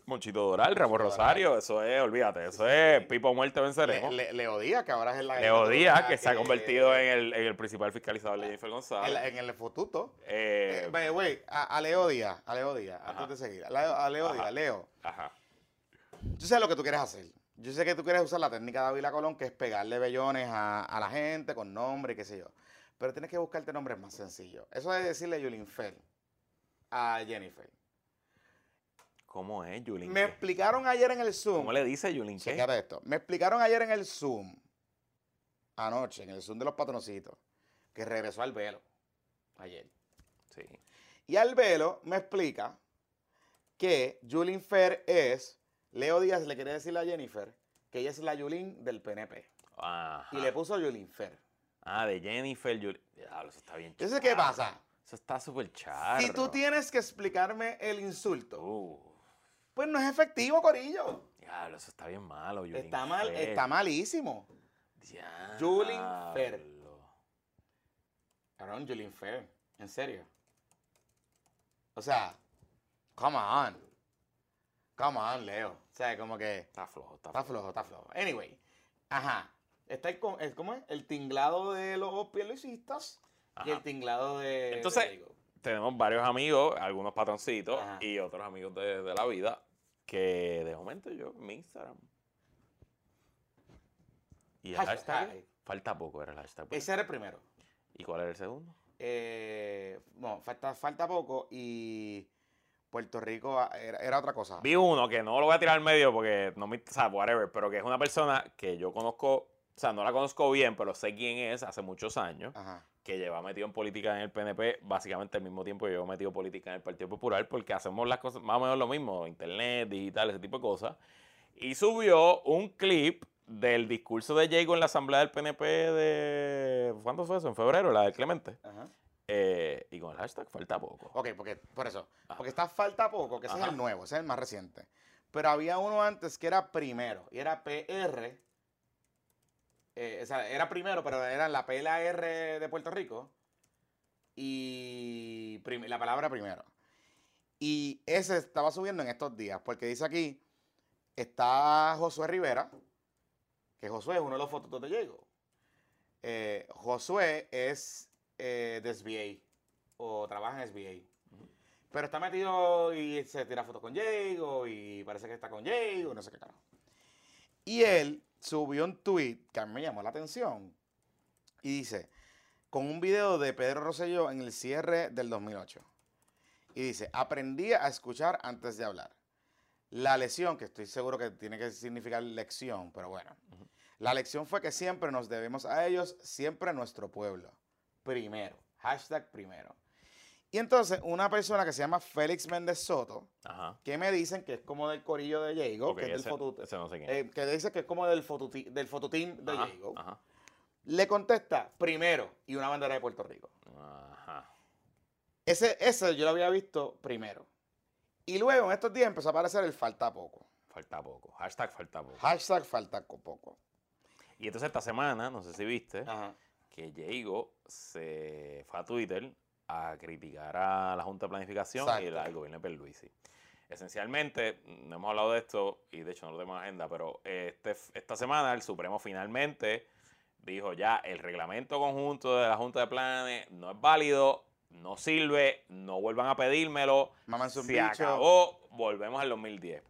Monchito Doral, Ramos. Rosario, eso es, olvídate, eso es Pipo Muerte Venceremos. Le, le- Leo Díaz, que ahora es la. Leo Díaz, que se ha convertido en el, en el principal fiscalizador de Jennifer En, González. en el fotuto. Eh, Eh, by the way, a, a Leo Díaz, a Leo Díaz, antes de seguir. A Leo, a Leo. Díaz, Leo. ajá. Yo sé lo que tú quieres hacer. Yo sé que tú quieres usar la técnica de Ávila Colón, que es pegarle bellones a, a la gente con nombre y qué sé yo. Pero tienes que buscarte nombres más sencillos. Eso es decirle Yulin Fer a Jennifer. ¿Cómo es, Yulín? Me explicaron ayer en el Zoom. ¿Cómo le dice Yulín? qué? Fíjate esto. Me explicaron ayer en el Zoom, anoche, en el Zoom de los patroncitos, que regresó al velo. Ayer. Sí. Y al velo me explica que Julin Fer es. Leo Díaz le quiere decirle a Jennifer que ella es la Yulin del PNP. Ajá. Y le puso Julin Fer. Ah, de Jennifer Yulín. Diablo, eso está bien Entonces, ¿qué charro. pasa? Eso está súper charro. Si tú tienes que explicarme el insulto, Uh, pues no es efectivo, Corillo. diablo, eso está bien malo, Yulín Está mal, Fer. está malísimo. Diablo. Yulín Fer. Cabrón, Julin Fer. En serio. O sea, come on. Come on, Leo. O sea, como que. Está flojo, está, Está flojo. flojo, está flojo. Anyway, ajá. Está el, ¿cómo es? El tinglado de los pierluisistas y el tinglado de. Entonces- de. Tenemos varios amigos, algunos patroncitos Ajá. y otros amigos de, de la vida que de momento yo mi Instagram. Y el Hashtag. hashtag, falta poco era el hashtag. ese era el primero. ¿Y cuál era el segundo? Eh, no, falta, falta poco y Puerto Rico ah, era, era otra cosa. Vi uno que no lo voy a tirar al medio porque no me, o sea, whatever, pero que es una persona que yo conozco, o sea, no la conozco bien, pero sé quién es hace muchos años, Ajá. que lleva metido en política en el PNP básicamente al mismo tiempo que yo metido política en el Partido Popular, porque hacemos las cosas más o menos lo mismo, internet, digital, ese tipo de cosas. Y subió un clip del discurso de Jago en la asamblea del PNP de... ¿Cuándo fue eso? En febrero, la del Clemente. Ajá. Eh, y con el hashtag falta poco. Ok, porque, por eso. Ajá. Porque está falta poco, que ese es Ajá. el nuevo, ese es el más reciente. Pero había uno antes que era primero, y era PR. eh, o sea, era primero, pero era la PLAR de Puerto Rico. Y la palabra primero. Y ese estaba subiendo en estos días, porque dice aquí, está Josué Rivera, que Josué es uno de los fotos de Diego. Eh, Josué es eh, de SBA, o trabaja en SBA. Pero está metido y se tira fotos con Diego y parece que está con Diego, no sé qué carajo. Y él subió un tweet que a mí me llamó la atención y dice, con un video de Pedro Rosselló en el cierre del 2008. Y dice, aprendí a escuchar antes de hablar. La lección, que estoy seguro que tiene que significar lección, pero bueno. La lección fue que siempre nos debemos a ellos, siempre a nuestro pueblo. Primero. Hashtag primero. Y entonces, una persona que se llama Félix Méndez Soto, Ajá. que me dicen que es como del corillo de Diego, que es del foto, no sé eh, que dice que es como del, fotuti- del fototeam de ajá, Diego, ajá, le contesta primero y una bandera de Puerto Rico. Ese, ese yo lo había visto primero. Y luego en estos días empezó a aparecer el falta poco. Falta poco. Hashtag falta poco. Hashtag falta co- poco. Y entonces esta semana, no sé si viste, Ajá. Que Diego se fue a Twitter a criticar a la Junta de Planificación y al gobierno de Pierluisi. esencialmente, no hemos hablado de esto y de hecho no lo tenemos en agenda, pero este, esta semana el Supremo finalmente dijo ya el reglamento conjunto de la Junta de Planes no es válido, no sirve, no vuelvan a pedírmelo, un se bicho. acabó, volvemos al 2010.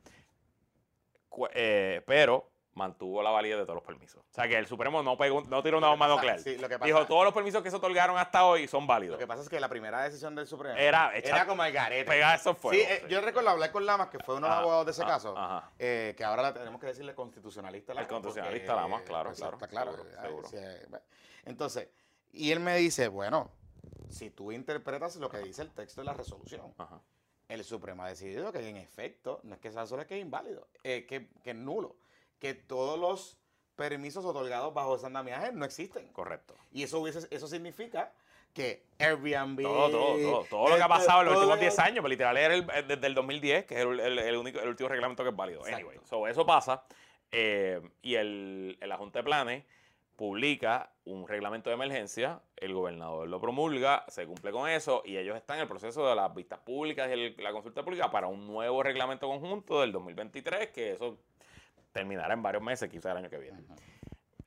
Cu- eh, pero mantuvo la validez de todos los permisos. O sea que el Supremo no, pegó, no tiró una bomba nuclear. sí, Dijo, todos los permisos que se otorgaron hasta hoy son válidos. Lo que pasa es que la primera decisión del Supremo Era echar- como el garete. Pegar esos Sí, fuegos. eh, yo recuerdo hablar con Lamas, que fue uno de los abogados de ese caso, ajá. eh, que ahora la tenemos que decirle constitucionalista. El Lamas, constitucionalista porque, Lamas, claro, pues, claro, Está claro. seguro, eh, seguro. sí, bueno. Entonces, y él me dice, bueno, si tú interpretas lo que dice el texto de la resolución, Ajá. el Supremo ha decidido que en efecto, no es que sea solo es que es inválido, eh, que, que es nulo, que todos los permisos otorgados bajo ese andamiaje no existen. Correcto. Y eso, hubiese, eso significa que Airbnb... Todo, todo, todo. Todo lo que ha pasado en los últimos lo- 10 años, pues, literal, era el- eh, desde el 2010, que es el, el- el único, el último reglamento que es válido. Exacto. Anyway, so, eso pasa. eh, y el, la Junta de Planes publica un reglamento de emergencia, el gobernador lo promulga, se cumple con eso, y ellos están en el proceso de las vistas públicas y el- la consulta pública para un nuevo reglamento conjunto del 2023, que eso terminará en varios meses, quizás el año que viene.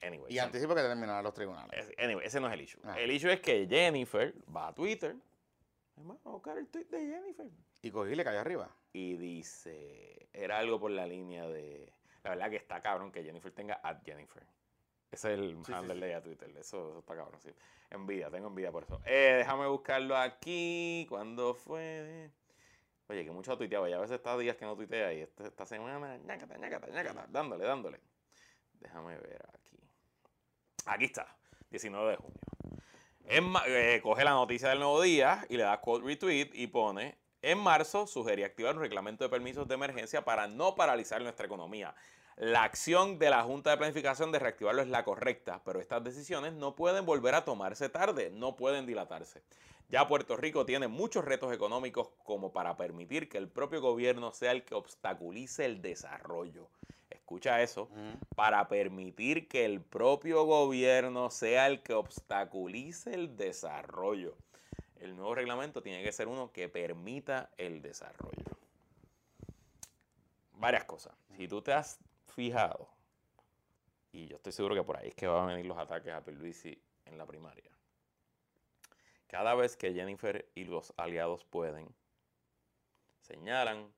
Anyway, Y anticipo que terminarán los tribunales. Anyway, ese no es el issue. Ah. El issue es que Jennifer va a Twitter. Vamos a buscar el tweet de Jennifer. Y cogí y le cayó arriba. Y dice, era algo por la línea de... La verdad que está cabrón que Jennifer tenga at Jennifer. Ese es el Sí, sí, handle sí. de ella Twitter. Eso, eso está cabrón, sí. Envidia, tengo envidia por eso. Eh, déjame buscarlo aquí. ¿Cuándo fue? Oye, que mucho ha tuiteado. Ya a veces está días que no tuitea y este- esta semana, ñácata, ñácata, ñácata, dándole, dándole. Déjame ver aquí. Aquí está, 19 de junio. Eh, coge la noticia del nuevo día y le da quote retweet y pone, en marzo sugerí activar un reglamento de permisos de emergencia para no paralizar nuestra economía. La acción de la Junta de Planificación de reactivarlo es la correcta, pero estas decisiones no pueden volver a tomarse tarde, no pueden dilatarse. Ya Puerto Rico tiene muchos retos económicos como para permitir que el propio gobierno sea el que obstaculice el desarrollo. Escucha eso para permitir que el propio gobierno sea el que obstaculice el desarrollo. El nuevo reglamento tiene que ser uno que permita el desarrollo. Varias cosas. Si tú te has fijado, y yo estoy seguro que por ahí es que van a venir los ataques a Pierluisi en la primaria. Cada vez que Jennifer y los aliados pueden, señalan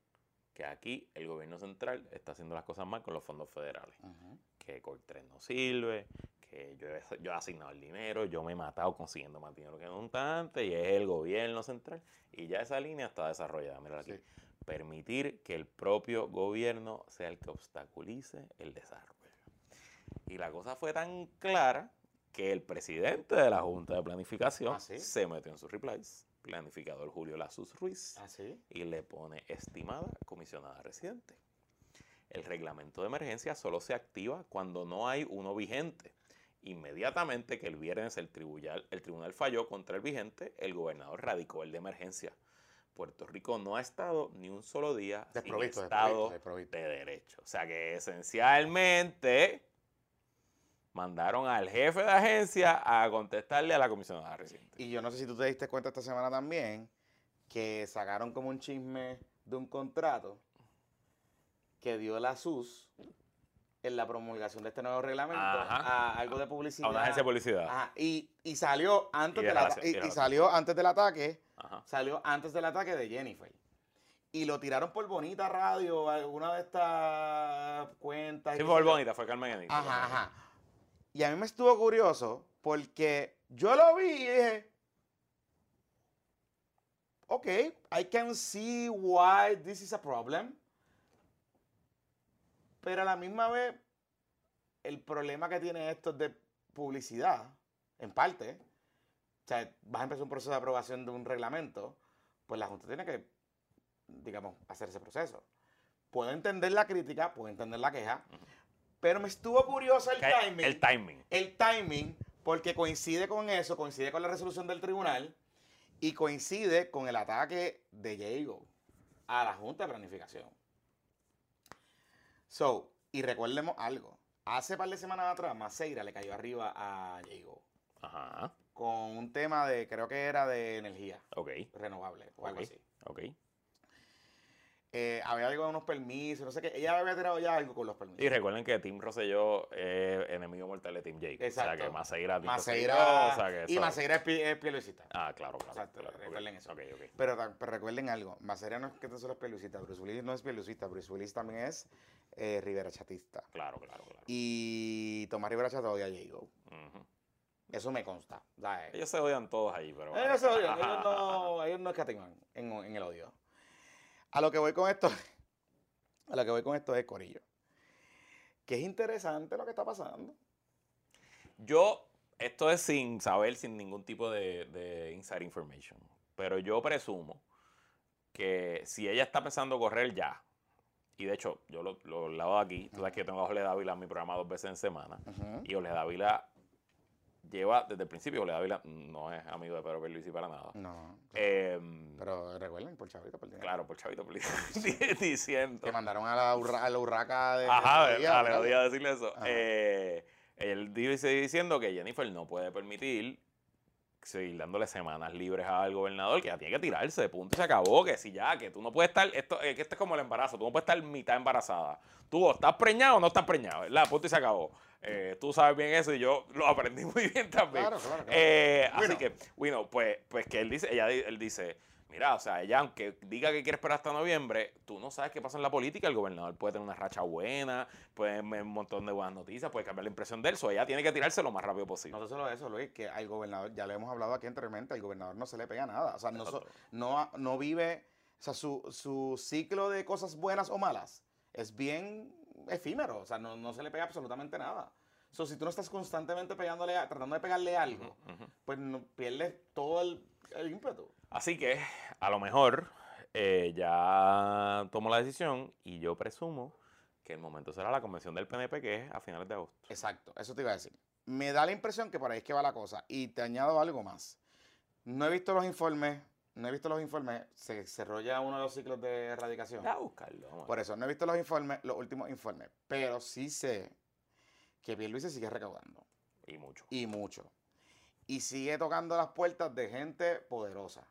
que aquí el gobierno central está haciendo las cosas mal con los fondos federales. Ujú. Que Coltrés no sirve, que yo he, yo he asignado el dinero, yo me he matado consiguiendo más dinero que nunca antes, y es el gobierno central. Y ya esa línea está desarrollada. Mira aquí. Sí. Permitir que el propio gobierno sea el que obstaculice el desarrollo. Y la cosa fue tan clara que el presidente de la Junta de Planificación ¿Ah, sí? se metió en sus replies, planificador Julio Lazus Ruiz, ¿Ah, sí? y le pone estimada comisionada residente. El reglamento de emergencia solo se activa cuando no hay uno vigente. Inmediatamente que el viernes el tribunal, el tribunal falló contra el vigente, el gobernador radicó el de emergencia. Puerto Rico no ha estado ni un solo día sin Desprovisto, estado desprovisto, desprovisto. de derecho. O sea que esencialmente mandaron al jefe de agencia a contestarle a la comisionada residente. Y yo no sé si tú te diste cuenta esta semana también que sacaron como un chisme de un contrato que dio la SUS en la promulgación de este nuevo reglamento Ajá. a algo de publicidad. A una agencia de publicidad. Ajá, y, y salió antes Y de y- salió antes del ataque, Ajá. salió antes del ataque de Jennifer. Y lo tiraron por Bonita Radio, alguna de estas cuentas. y Sí, yo. bonita, fue Carmen Enix. Ajá, ajá. Y a mí me estuvo curioso porque yo lo vi y dije, ok, I can see why this is a problem. Pero a la misma vez, el problema que tiene esto es de publicidad, en parte. O sea, vas a empezar un proceso de aprobación de un reglamento, pues la Junta tiene que, digamos, hacer ese proceso. Puedo entender la crítica, puedo entender la queja, pero me estuvo curioso el timing. El timing. el timing, porque coincide con eso, coincide con la resolución del tribunal y coincide con el ataque de Diego a la Junta de Planificación. So, y recuerdemos algo. Hace par de semanas atrás, Maceira le cayó arriba a Diego Ajá. Con un tema de, creo que era de energía Ok. renovable o algo así. Ok. eh, había algo de unos permisos, no sé qué. Ella había tirado ya algo con los permisos. Y recuerden que Tim Rosselló es enemigo mortal de Tim Jake. O sea Exacto. que Maceira, Maceira, o sea que y Maceira es, es Pierluisita. Ah, claro, claro. Exacto, claro, recuerden eso. Ok, ok. Pero, recuerden algo, Maceira no es que solo es Pierluisita, Bruce Willis no es Pierluisita, Bruce Willis también es eh, Rivera Chatista. Claro, claro, claro. Y Tomás Rivera Chat odia a Jago. Ujú. Eso me consta. o sea, Ellos se odian todos ahí, pero. ellos, se odian, ellos no, ellos no escatiman en, en el odio. A lo que voy con esto, a lo que voy con esto es Corillo. Que es interesante lo que está pasando. Yo, esto es sin saber, sin ningún tipo de, de inside information. Pero yo presumo que si ella está pensando correr ya, y de hecho, yo lo, lo lavo de aquí, tú sabes que yo tengo a Jorge Dávila en mi programa dos veces en semana, y Jorge Dávila lleva desde el principio, Jorge Dávila no es amigo de Pedro Pierluisi para nada. No. Em, Pero recuerden, por chavito, por dinero. claro, por Chavito por diciendo. Que mandaron a la, urra- a la urraca de. Ajá, de Díaz, a decirle eso. Eh, él dice diciendo que Jennifer no puede permitir seguir dándole semanas libres al gobernador, que ya tiene que tirarse, de punto y se acabó, que si ya, que tú no puedes estar, esto, eh, que esto es como el embarazo, tú no puedes estar mitad embarazada. Tú o estás preñado o no estás preñado, ¿verdad? Punto y se acabó. Eh, tú sabes bien eso y yo lo aprendí muy bien también. Claro, claro, claro. Eh, Bueno. Así que, bueno, pues, pues que él dice, ella, él dice, mira, o sea, ella aunque diga que quiere esperar hasta noviembre, tú no sabes qué pasa en la política, el gobernador puede tener una racha buena, puede tener un montón de buenas noticias, puede cambiar la impresión de él, so ella tiene que tirarse lo más rápido posible. No solo eso, Luis, que al gobernador, ya lo hemos hablado aquí anteriormente, al gobernador no se le pega nada. O sea, no, no, no vive, o sea, su, su ciclo de cosas buenas o malas es bien efímero. O sea, no, no se le pega absolutamente nada. So, si tú no estás constantemente pegándole, tratando de pegarle algo, pues no, pierdes todo el, el ímpetu. Así que, a lo mejor, eh, ya tomó la decisión y yo presumo que el momento será la convención del PNP, que es a finales de agosto. Exacto, eso te iba a decir. Me da la impresión que por ahí es que va la cosa. Y te añado algo más. No he visto los informes, no he visto los informes, se cerró ya uno de los ciclos de erradicación. A buscarlo. vamos. Por eso, no he visto los informes, los últimos informes, pero sí sé que Pierluisi sigue recaudando, Y mucho. y mucho. Y sigue tocando las puertas de gente poderosa.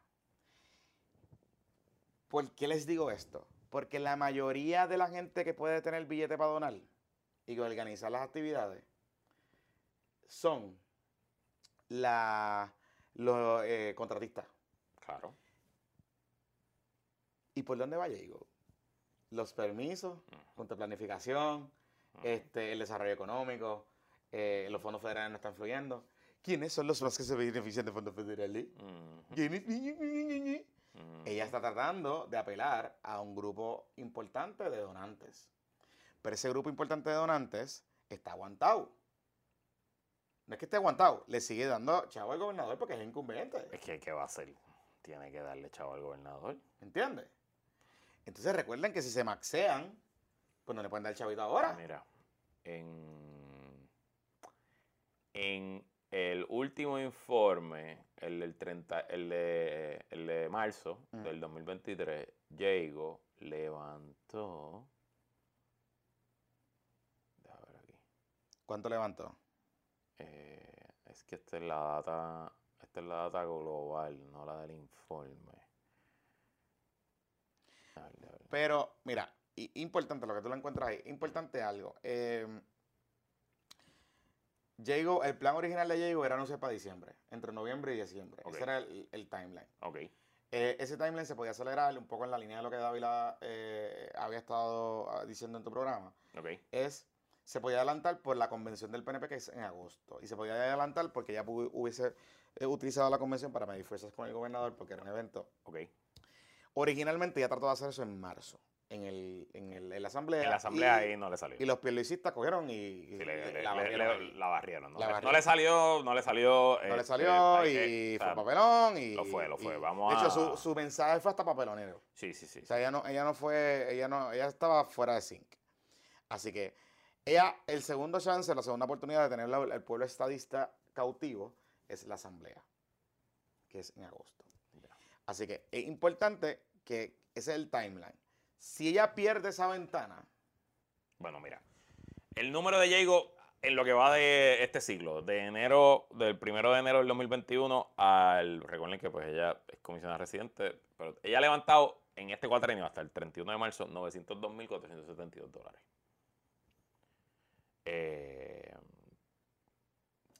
¿Por qué les digo esto? Porque la mayoría de la gente que puede tener billete para donar y que organizar las actividades son la, los eh, contratistas. Claro. ¿Y por dónde va Diego? Los permisos, junto a planificación, Ujú. este, el desarrollo económico, eh, los fondos federales no están fluyendo. ¿Quiénes son los más que se benefician de fondos federales? ¿Quiénes? Ella está tratando de apelar a un grupo importante de donantes. Pero ese grupo importante de donantes está aguantado. No es que esté aguantado, le sigue dando chavo al gobernador porque es incumbente. Es que, ¿qué va a hacer? Tiene que darle chavo al gobernador. ¿Entiendes? Entonces recuerden que si se maxean, pues no le pueden dar chavito ahora. Mira, en, en el último informe, el del 30, el de, el de marzo Mm. del 2023, Diego levantó. Déjame ver aquí. ¿Cuánto levantó? Eh, es que esta es la data, esta es la data global, no la del informe. Pero, mira, importante lo que tú lo encuentras ahí. Importante algo. Eh, Jago- el plan original de Jago era anunciar para diciembre, entre noviembre y diciembre. Ese era el, el timeline. Ok. Eh, ese timeline se podía acelerar un poco en la línea de lo que Dávila eh, había estado ah, diciendo en tu programa. Ok. Es, se podía adelantar por la convención del PNP que es en agosto. Y se podía adelantar porque ya hubiese eh, utilizado la convención para medir fuerzas con el gobernador porque era un evento. Originalmente ya trató de hacer eso en marzo, en, el, en, el- en la asamblea. En la asamblea y, ahí no le salió. y los pierluisistas cogieron y, Sí, le, le- la le- barrieron le- la barrieron. No, La le, no barrieron. le salió, no le salió. No le eh, salió eh, y que- fue papelón. Y, lo fue, lo fue. y- Vamos de hecho, su, su mensaje fue hasta papelonero. Sí, sí, sí. O sea, ella no, ella no fue, ella no, ella estaba fuera de sync. Así que ella, el segundo chance, la segunda oportunidad de tener la- el pueblo estadista cautivo es la asamblea, que es en agosto. Así que es importante que ese es el timeline. Si ella pierde esa ventana, Bueno, mira. El número de Diego en lo que va de este siglo, de enero, del primero de enero del 2021 al. Recuerden que pues ella es comisionada residente, pero ella ha levantado en este cuatrenio hasta el 31 de marzo 902.472 dólares. Eh,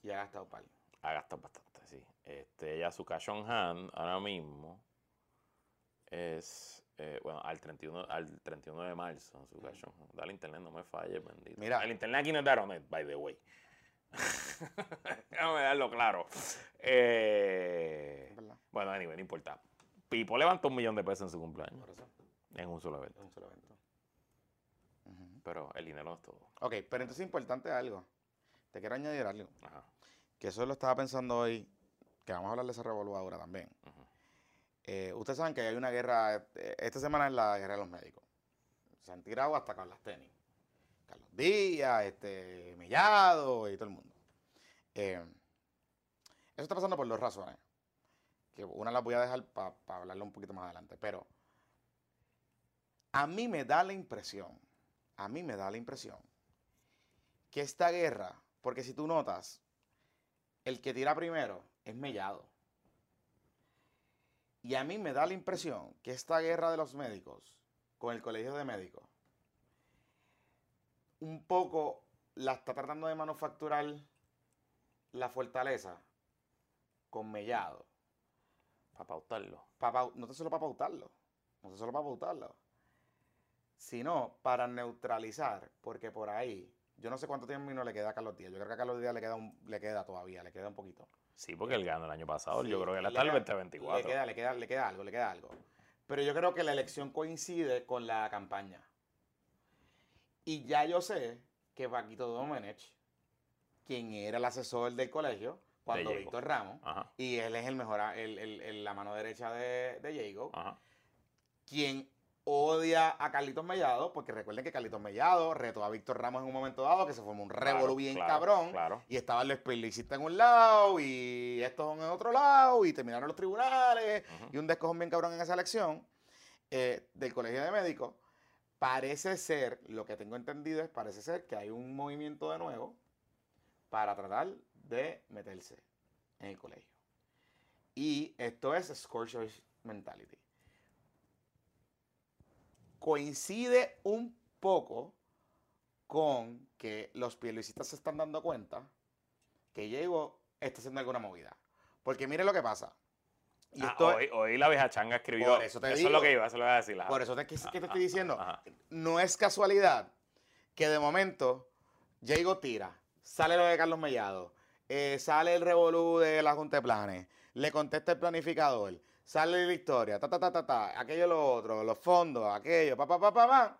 Y ha gastado palo. ha gastado bastante, sí. Este, ya su cash on hand ahora mismo es, eh, bueno, al 31, al 31 de marzo, su cash on hand. Dale internet, no me falles, bendito. Mira. El internet aquí no es de Aeronet, by the way. Déjame darlo claro. Eh, bueno, anyway, no importa. Pipo levantó un millón de pesos en su cumpleaños, Por eso. en un solo evento. Un solo evento. Pero el dinero no es todo. Ok, pero entonces es importante algo. Te quiero añadir algo. Ajá. Que eso lo estaba pensando hoy. Que vamos a hablar de esa revolvadora también. ujú. Eh, ustedes saben que hay una guerra. eh, Esta semana es la guerra de los médicos. Se han tirado hasta con las tenis. Carlos Díaz, este, Mellado y todo el mundo. Eh, eso está pasando por dos razones. Que una las voy a dejar para hablarlo un poquito más adelante. Pero a mí me da la impresión, a mí me da la impresión que esta guerra, porque si tú notas, el que tira primero es Mellado. Y a mí me da la impresión que esta guerra de los médicos con el colegio de médicos un poco la está tratando de manufacturar la fortaleza con Mellado. Para pautarlo. Pa no solo para pautarlo, no te solo para pautarlo, sino para neutralizar, porque por ahí, yo no sé cuánto tiempo le queda a Carlos Díaz, yo creo que a Carlos Díaz le queda, un- le queda todavía, le queda un poquito. Sí, porque él ganó el año pasado. Sí, Yo creo que él está el queda- 2024. Le queda, le, queda, le queda algo, le queda algo. Pero yo creo que la elección coincide con la campaña. Y ya yo sé que Paquito Domenech, quien era el asesor del colegio, cuando Diego. Víctor Ramos, Ajá, y él es el mejor, el, el- el- la mano derecha de, de ajá. quien odia a Carlitos Mellado, porque recuerden que Carlitos Mellado retó a Víctor Ramos en un momento dado, que se formó un revolú Claro, bien claro, cabrón, Claro. y estaban los publicistas en un lado y estos en otro lado y terminaron los tribunales y un descojón bien cabrón en esa elección eh, del colegio de médicos. Parece ser, lo que tengo entendido es, parece ser que hay un movimiento de nuevo para tratar de meterse en el colegio. Y esto es Scorcher Mentality. Coincide un poco con que los pierluisistas se están dando cuenta que Diego está haciendo alguna movida. Porque mire lo que pasa. Y Ah, esto- hoy, hoy la vieja changa escribió. Por eso te es digo. lo que iba, eso lo iba a decir. por eso te, que, que te estoy diciendo, no es casualidad que de momento Diego tira, sale lo de Carlos Mellado, eh, sale el revolú de la Junta de Planes, le contesta el planificador, sale la historia, ta, ta, ta, ta, ta, aquello, lo otro, los fondos, aquello, pa, pa, pa, pa, pa.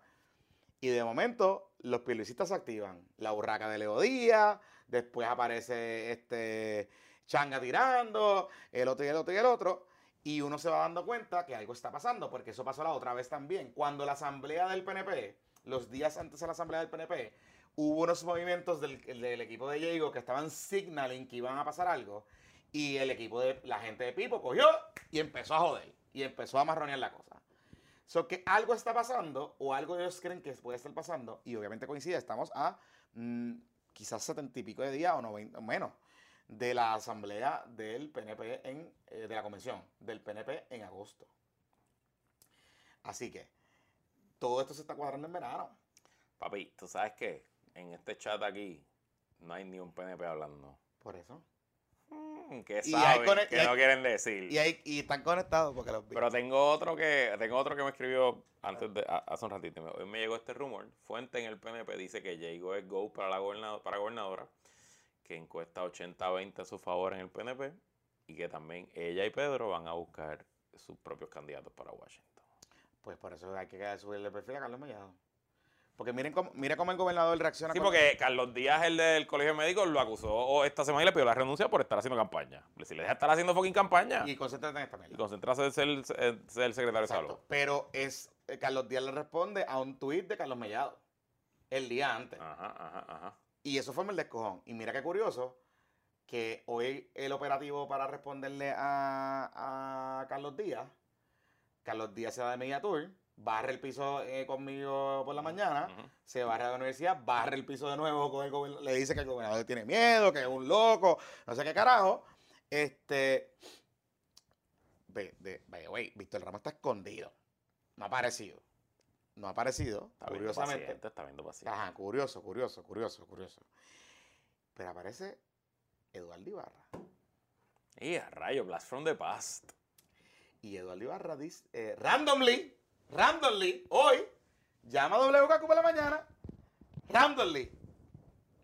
Y de momento los pilucistas se activan. La burraca de Leo Díaz, después aparece este Changa tirando, el otro y el otro y el otro. Y uno se va dando cuenta que algo está pasando, porque eso pasó la otra vez también. Cuando la asamblea del PNP, los días antes de la asamblea del PNP, hubo unos movimientos del, del equipo de Diego que estaban signaling que iban a pasar algo. Y el equipo de la gente de Pipo cogió y empezó a joder. Y empezó a marronear la cosa. So que algo está pasando o algo ellos creen que puede estar pasando y obviamente coincide, estamos a mm, quizás setenta y pico de días o, 90 o menos de la asamblea del PNP en, eh, de la convención del PNP en agosto. Así que todo esto se está cuadrando en verano. Papi, tú sabes que en este chat aquí no hay ni un PNP hablando. Por eso. Mm, ¿Qué Y hay saben? que y hay- no quieren decir? Y, hay, y están conectados porque los vi. Pero tengo otro que tengo otro que me escribió antes de hace un ratito. Me- Hoy me llegó este rumor. Fuente en el PNP dice que Diego es go para la gobernadora, para gobernadora, que encuesta 80-20 a su favor en el PNP y que también ella y Pedro van a buscar sus propios candidatos para Washington. Pues por eso hay que subirle el perfil a Carlos Mellado. Porque miren cómo, mira cómo el gobernador reacciona. Sí, con- porque Carlos Díaz, el del Colegio Médico, lo acusó esta semana y le pidió la renuncia por estar haciendo campaña. Si le deja estar haciendo fucking campaña Y concéntrate en esta mierda. y concentrarse en ser, el- secretario de salud. Pero es eh, Carlos Díaz le responde a un tuit de Carlos Mellado el día antes. Ajá, ajá, ajá. Y eso fue el descojón. Y mira qué curioso que hoy el operativo para responderle a, a Carlos Díaz, Carlos Díaz se va de media tour, barre el piso eh, conmigo por la mañana, se barre a la universidad, barre el piso de nuevo con el gobernador, le dice que el gobernador tiene miedo, que es un loco, no sé qué carajo. Este, ve, de, way, Víctor Ramos está escondido. no ha aparecido. No ha aparecido, Está curiosamente. paciente, está viendo paciente. Ajá, curioso, curioso, curioso, curioso. Pero aparece Eduardo Ibarra. Y a rayo, Blast from the Past. Y Eduardo Ibarra dice, eh, randomly, randomly, hoy, llama a WKQ por la mañana, randomly,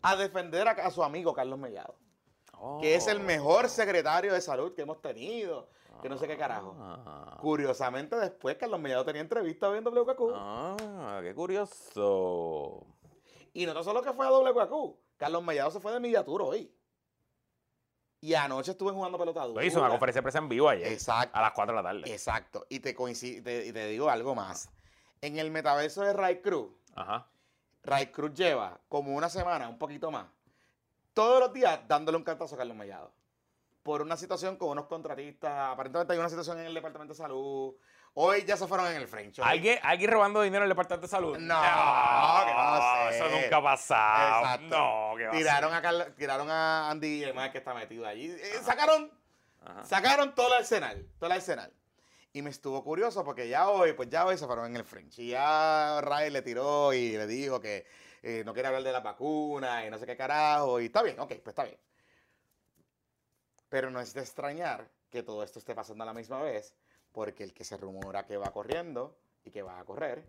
a defender a, a su amigo Carlos Mellado, que es el Oh. mejor secretario de salud que hemos tenido, que no sé qué carajo. Ah. Curiosamente, después Carlos Mellado tenía entrevista hoy en WKQ. Ah, qué curioso. Y no solo que fue a WKQ, Carlos Mellado se fue de Mediatur hoy. Y anoche estuve jugando pelota dura. Hizo una conferencia de prensa en vivo ayer. Exacto. A las 4 de la tarde. Exacto. Y te, coincide, te, y te digo algo más. En el metaverso de Ray Cruz, Ajá. Ray Cruz lleva como una semana, un poquito más, todos los días dándole un cantazo a Carlos Mellado. Por una situación con unos contratistas. Aparentemente hay una situación en el Departamento de Salud. Hoy ya se fueron en el French. ¿Alguien, ¿Alguien robando dinero en el departamento de salud? No, que no sé. Eso nunca ha pasado. Exacto. No, que va tiraron, a Carl- tiraron a Andy que está metido allí. Eh, sacaron Ajá. Sacaron todo el arsenal, todo el arsenal. Y me estuvo curioso porque ya hoy, pues ya hoy se fueron en el French. Y ya Ray le tiró y le dijo que eh, no quiere hablar de la vacuna y no sé qué carajo. Y está bien, ok, pues está bien. Pero no es de extrañar que todo esto esté pasando a la misma vez, porque el que se rumora que va corriendo y que va a correr,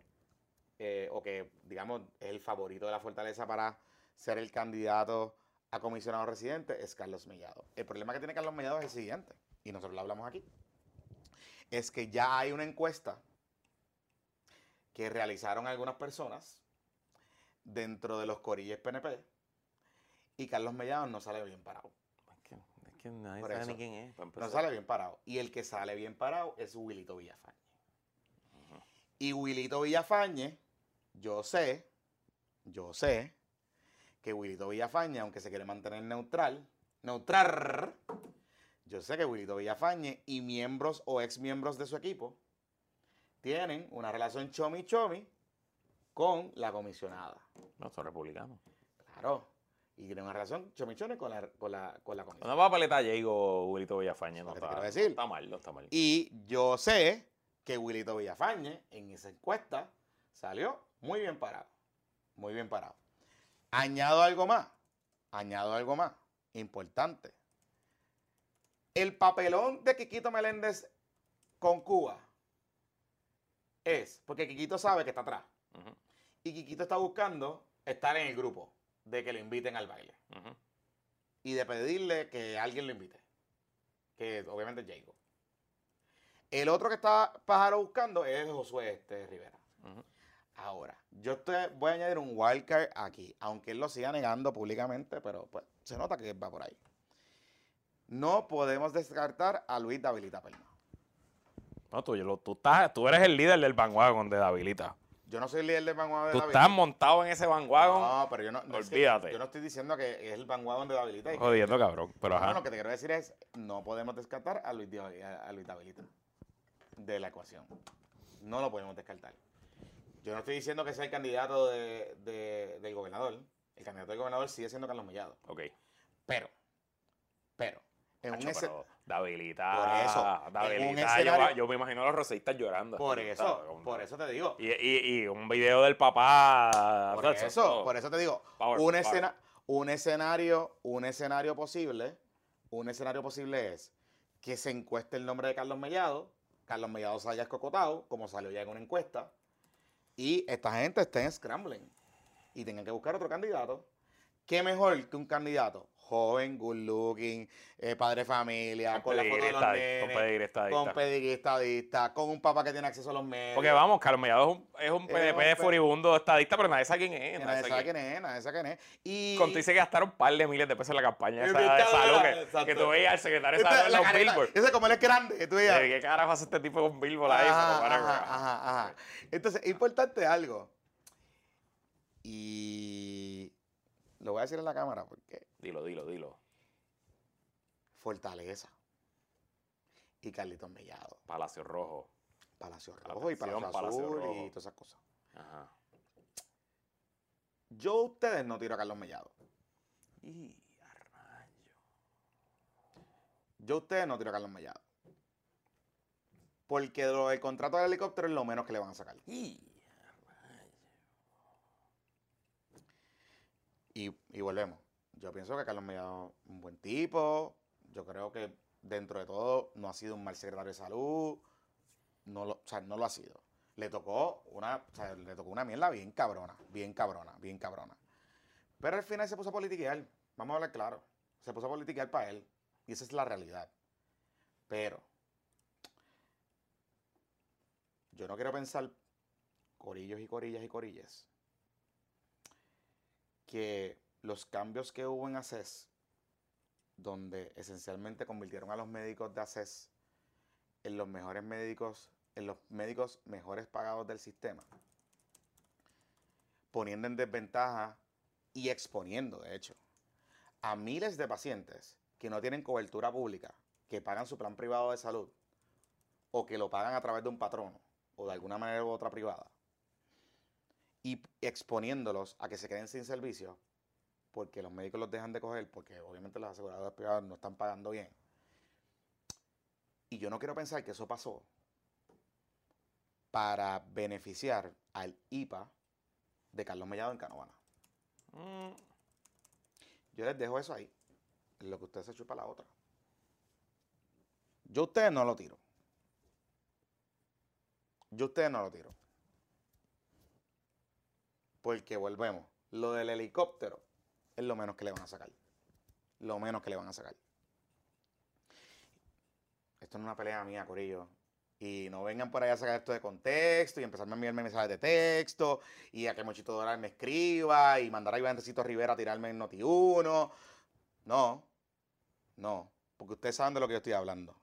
eh, o que, digamos, es el favorito de la fortaleza para ser el candidato a comisionado residente, es Carlos Mellado. El problema que tiene Carlos Mellado es el siguiente, y nosotros lo hablamos aquí, es que ya hay una encuesta que realizaron algunas personas dentro de los corilles PNP, y Carlos Mellado no sale bien parado. Que, nadie Por sabe eso. ni quién es. No sale bien parado. Y el que sale bien parado es Wilito Villafañe. Y Wilito Villafañe, yo sé, yo sé, que Wilito Villafañe, aunque se quiere mantener neutral, neutral, yo sé que Wilito Villafañe y miembros o ex miembros de su equipo tienen una relación chomi chomi con la comisionada. No, son republicanos. Claro. Y tienen una relación chomi chomi con la, con la, con la comisionada. Una papeleta Diego Wilito Villafañe. No Lo que te está, quiero no decir. está mal, no está mal. Y yo sé que Wilito Villafañe en esa encuesta salió muy bien parado. Muy bien parado. Añado algo más. Añado algo más. Importante. El papelón de Quiquito Meléndez con Cuba es porque Quiquito sabe que está atrás. Ujú, Y Quiquito está buscando estar en el grupo de que lo inviten al baile. y de pedirle que alguien lo invite. Que obviamente es Jacob. El otro que está Pájaro buscando es Josué este, Rivera. Ahora, yo te voy a añadir un wildcard aquí, aunque él lo siga negando públicamente, pero pues se nota que va por ahí. No podemos descartar a Luis Davilita Perna. No, tú, tú, estás, tú eres el líder del bandwagon de Davilita. Yo no soy el líder del vanguardia de Tú estás montado en ese bandwagon. No, pero yo no, no es que- Olvídate. yo no estoy diciendo que es el vanguardia de que- Jodiendo, cabrón. Pero No, ajá. lo que te quiero decir es, no podemos descartar a Luis, Di- a, Luis de la ecuación. No lo podemos descartar. Yo no estoy diciendo que sea el candidato de- de- del gobernador. El candidato del gobernador sigue siendo Carlos Mellado. Ok. Pero, pero, en un Hacho, ese- pero Davilita. Por eso, Davilita. un yo, yo me imagino a los rosistas llorando. por así, eso, ¿sabes? por eso te digo. Y, y, y un video del papá. Por ¿sabes? eso, por eso te digo, Power, un, power. escena, un escenario, un escenario posible, un escenario posible es que se encueste el nombre de Carlos Mellado, Carlos Mellado salga escocotado, como salió ya en una encuesta, y esta gente esté en scrambling y tengan que buscar otro candidato. ¿Qué mejor que un candidato joven, good looking, eh, padre de familia, con, la foto de los Con nenes, pedigrí estadista. con pedigrí estadista, con un papá que tiene acceso a los medios? Porque vamos, Carlos Mellado es un, es un Es PNP un furibundo estadista, pero nadie sabe quién es. Nadie nadie sabe quién es, nadie sabe quién es. Y Con dice que gastaron un par de miles de pesos en la campaña esa de salud que, que tú veías al secretario de salud en los billboards. Ese como él es grande, tú veías. Eh, ¿Qué carajo hace este tipo con billboard ahí? Ajá, ajá, ajá, ajá. Entonces, es importante algo. Y lo voy a decir en la cámara porque Dilo, dilo, dilo. Fortaleza. Y Carlitos Mellado. Palacio Rojo. Palacio La Rojo y Palacio, Palacio Azul Rojo. y todas esas cosas. Ajá. Yo ustedes no tiro a Carlos Mellado. Y a rayo. Yo ustedes no tiro a Carlos Mellado. Porque lo del contrato del helicóptero es lo menos que le van a sacar. Y, Y, volvemos. Yo pienso que Carlos Mellado es un buen tipo. Yo creo que dentro de todo no ha sido un mal secretario de salud. No lo, o sea, no lo ha sido. Le tocó una, o sea, le tocó una mierda bien cabrona, bien cabrona, bien cabrona. Pero al final se puso a politiquear. Vamos a hablar claro. Se puso a politiquear para él. Y esa es la realidad. Pero yo no quiero pensar corillos y corillas y corillas que los cambios que hubo en ACES, donde esencialmente convirtieron a los médicos de ACES en los mejores médicos, en los médicos mejores pagados del sistema, poniendo en desventaja y exponiendo, de hecho, a miles de pacientes que no tienen cobertura pública, que pagan su plan privado de salud, o que lo pagan a través de un patrono, o de alguna manera u otra privada, y exponiéndolos a que se queden sin servicio porque los médicos los dejan de coger porque obviamente las aseguradoras privadas no están pagando bien. Y yo no quiero pensar que eso pasó para beneficiar al IPA de Carlos Mellado en Canovana. mm, Yo les dejo eso ahí, lo que usted se chupa la otra. Yo a ustedes no lo tiro. Yo a ustedes no lo tiro. Porque volvemos. Lo del helicóptero es lo menos que le van a sacar. Lo menos que le van a sacar. Esto no es una pelea mía, Corillo. Y no vengan por ahí a sacar esto de contexto y empezarme a enviarme mensajes de texto y a que Mochito Doral me escriba y mandar a Iván Rivera a tirarme en Noti1. No, no, porque ustedes saben de lo que yo estoy hablando.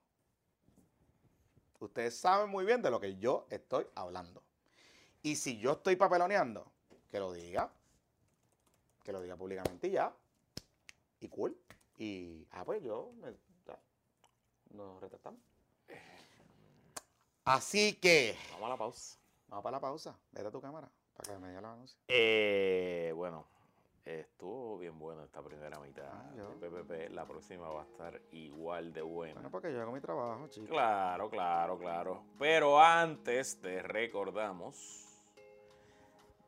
Ustedes saben muy bien de lo que yo estoy hablando. Y si yo estoy papeloneando, que lo diga. Que lo diga públicamente y ya. Y cool. Y, ah, pues yo, me- ya, nos retratamos. Así que, vamos a la pausa. vamos para la pausa. Vete a tu cámara para que me diga los anuncios. Eh, bueno, estuvo bien bueno esta primera mitad Ah, PPP. La próxima va a estar igual de buena. Bueno, porque yo hago mi trabajo, chicos. Claro, claro, claro. Pero antes te recordamos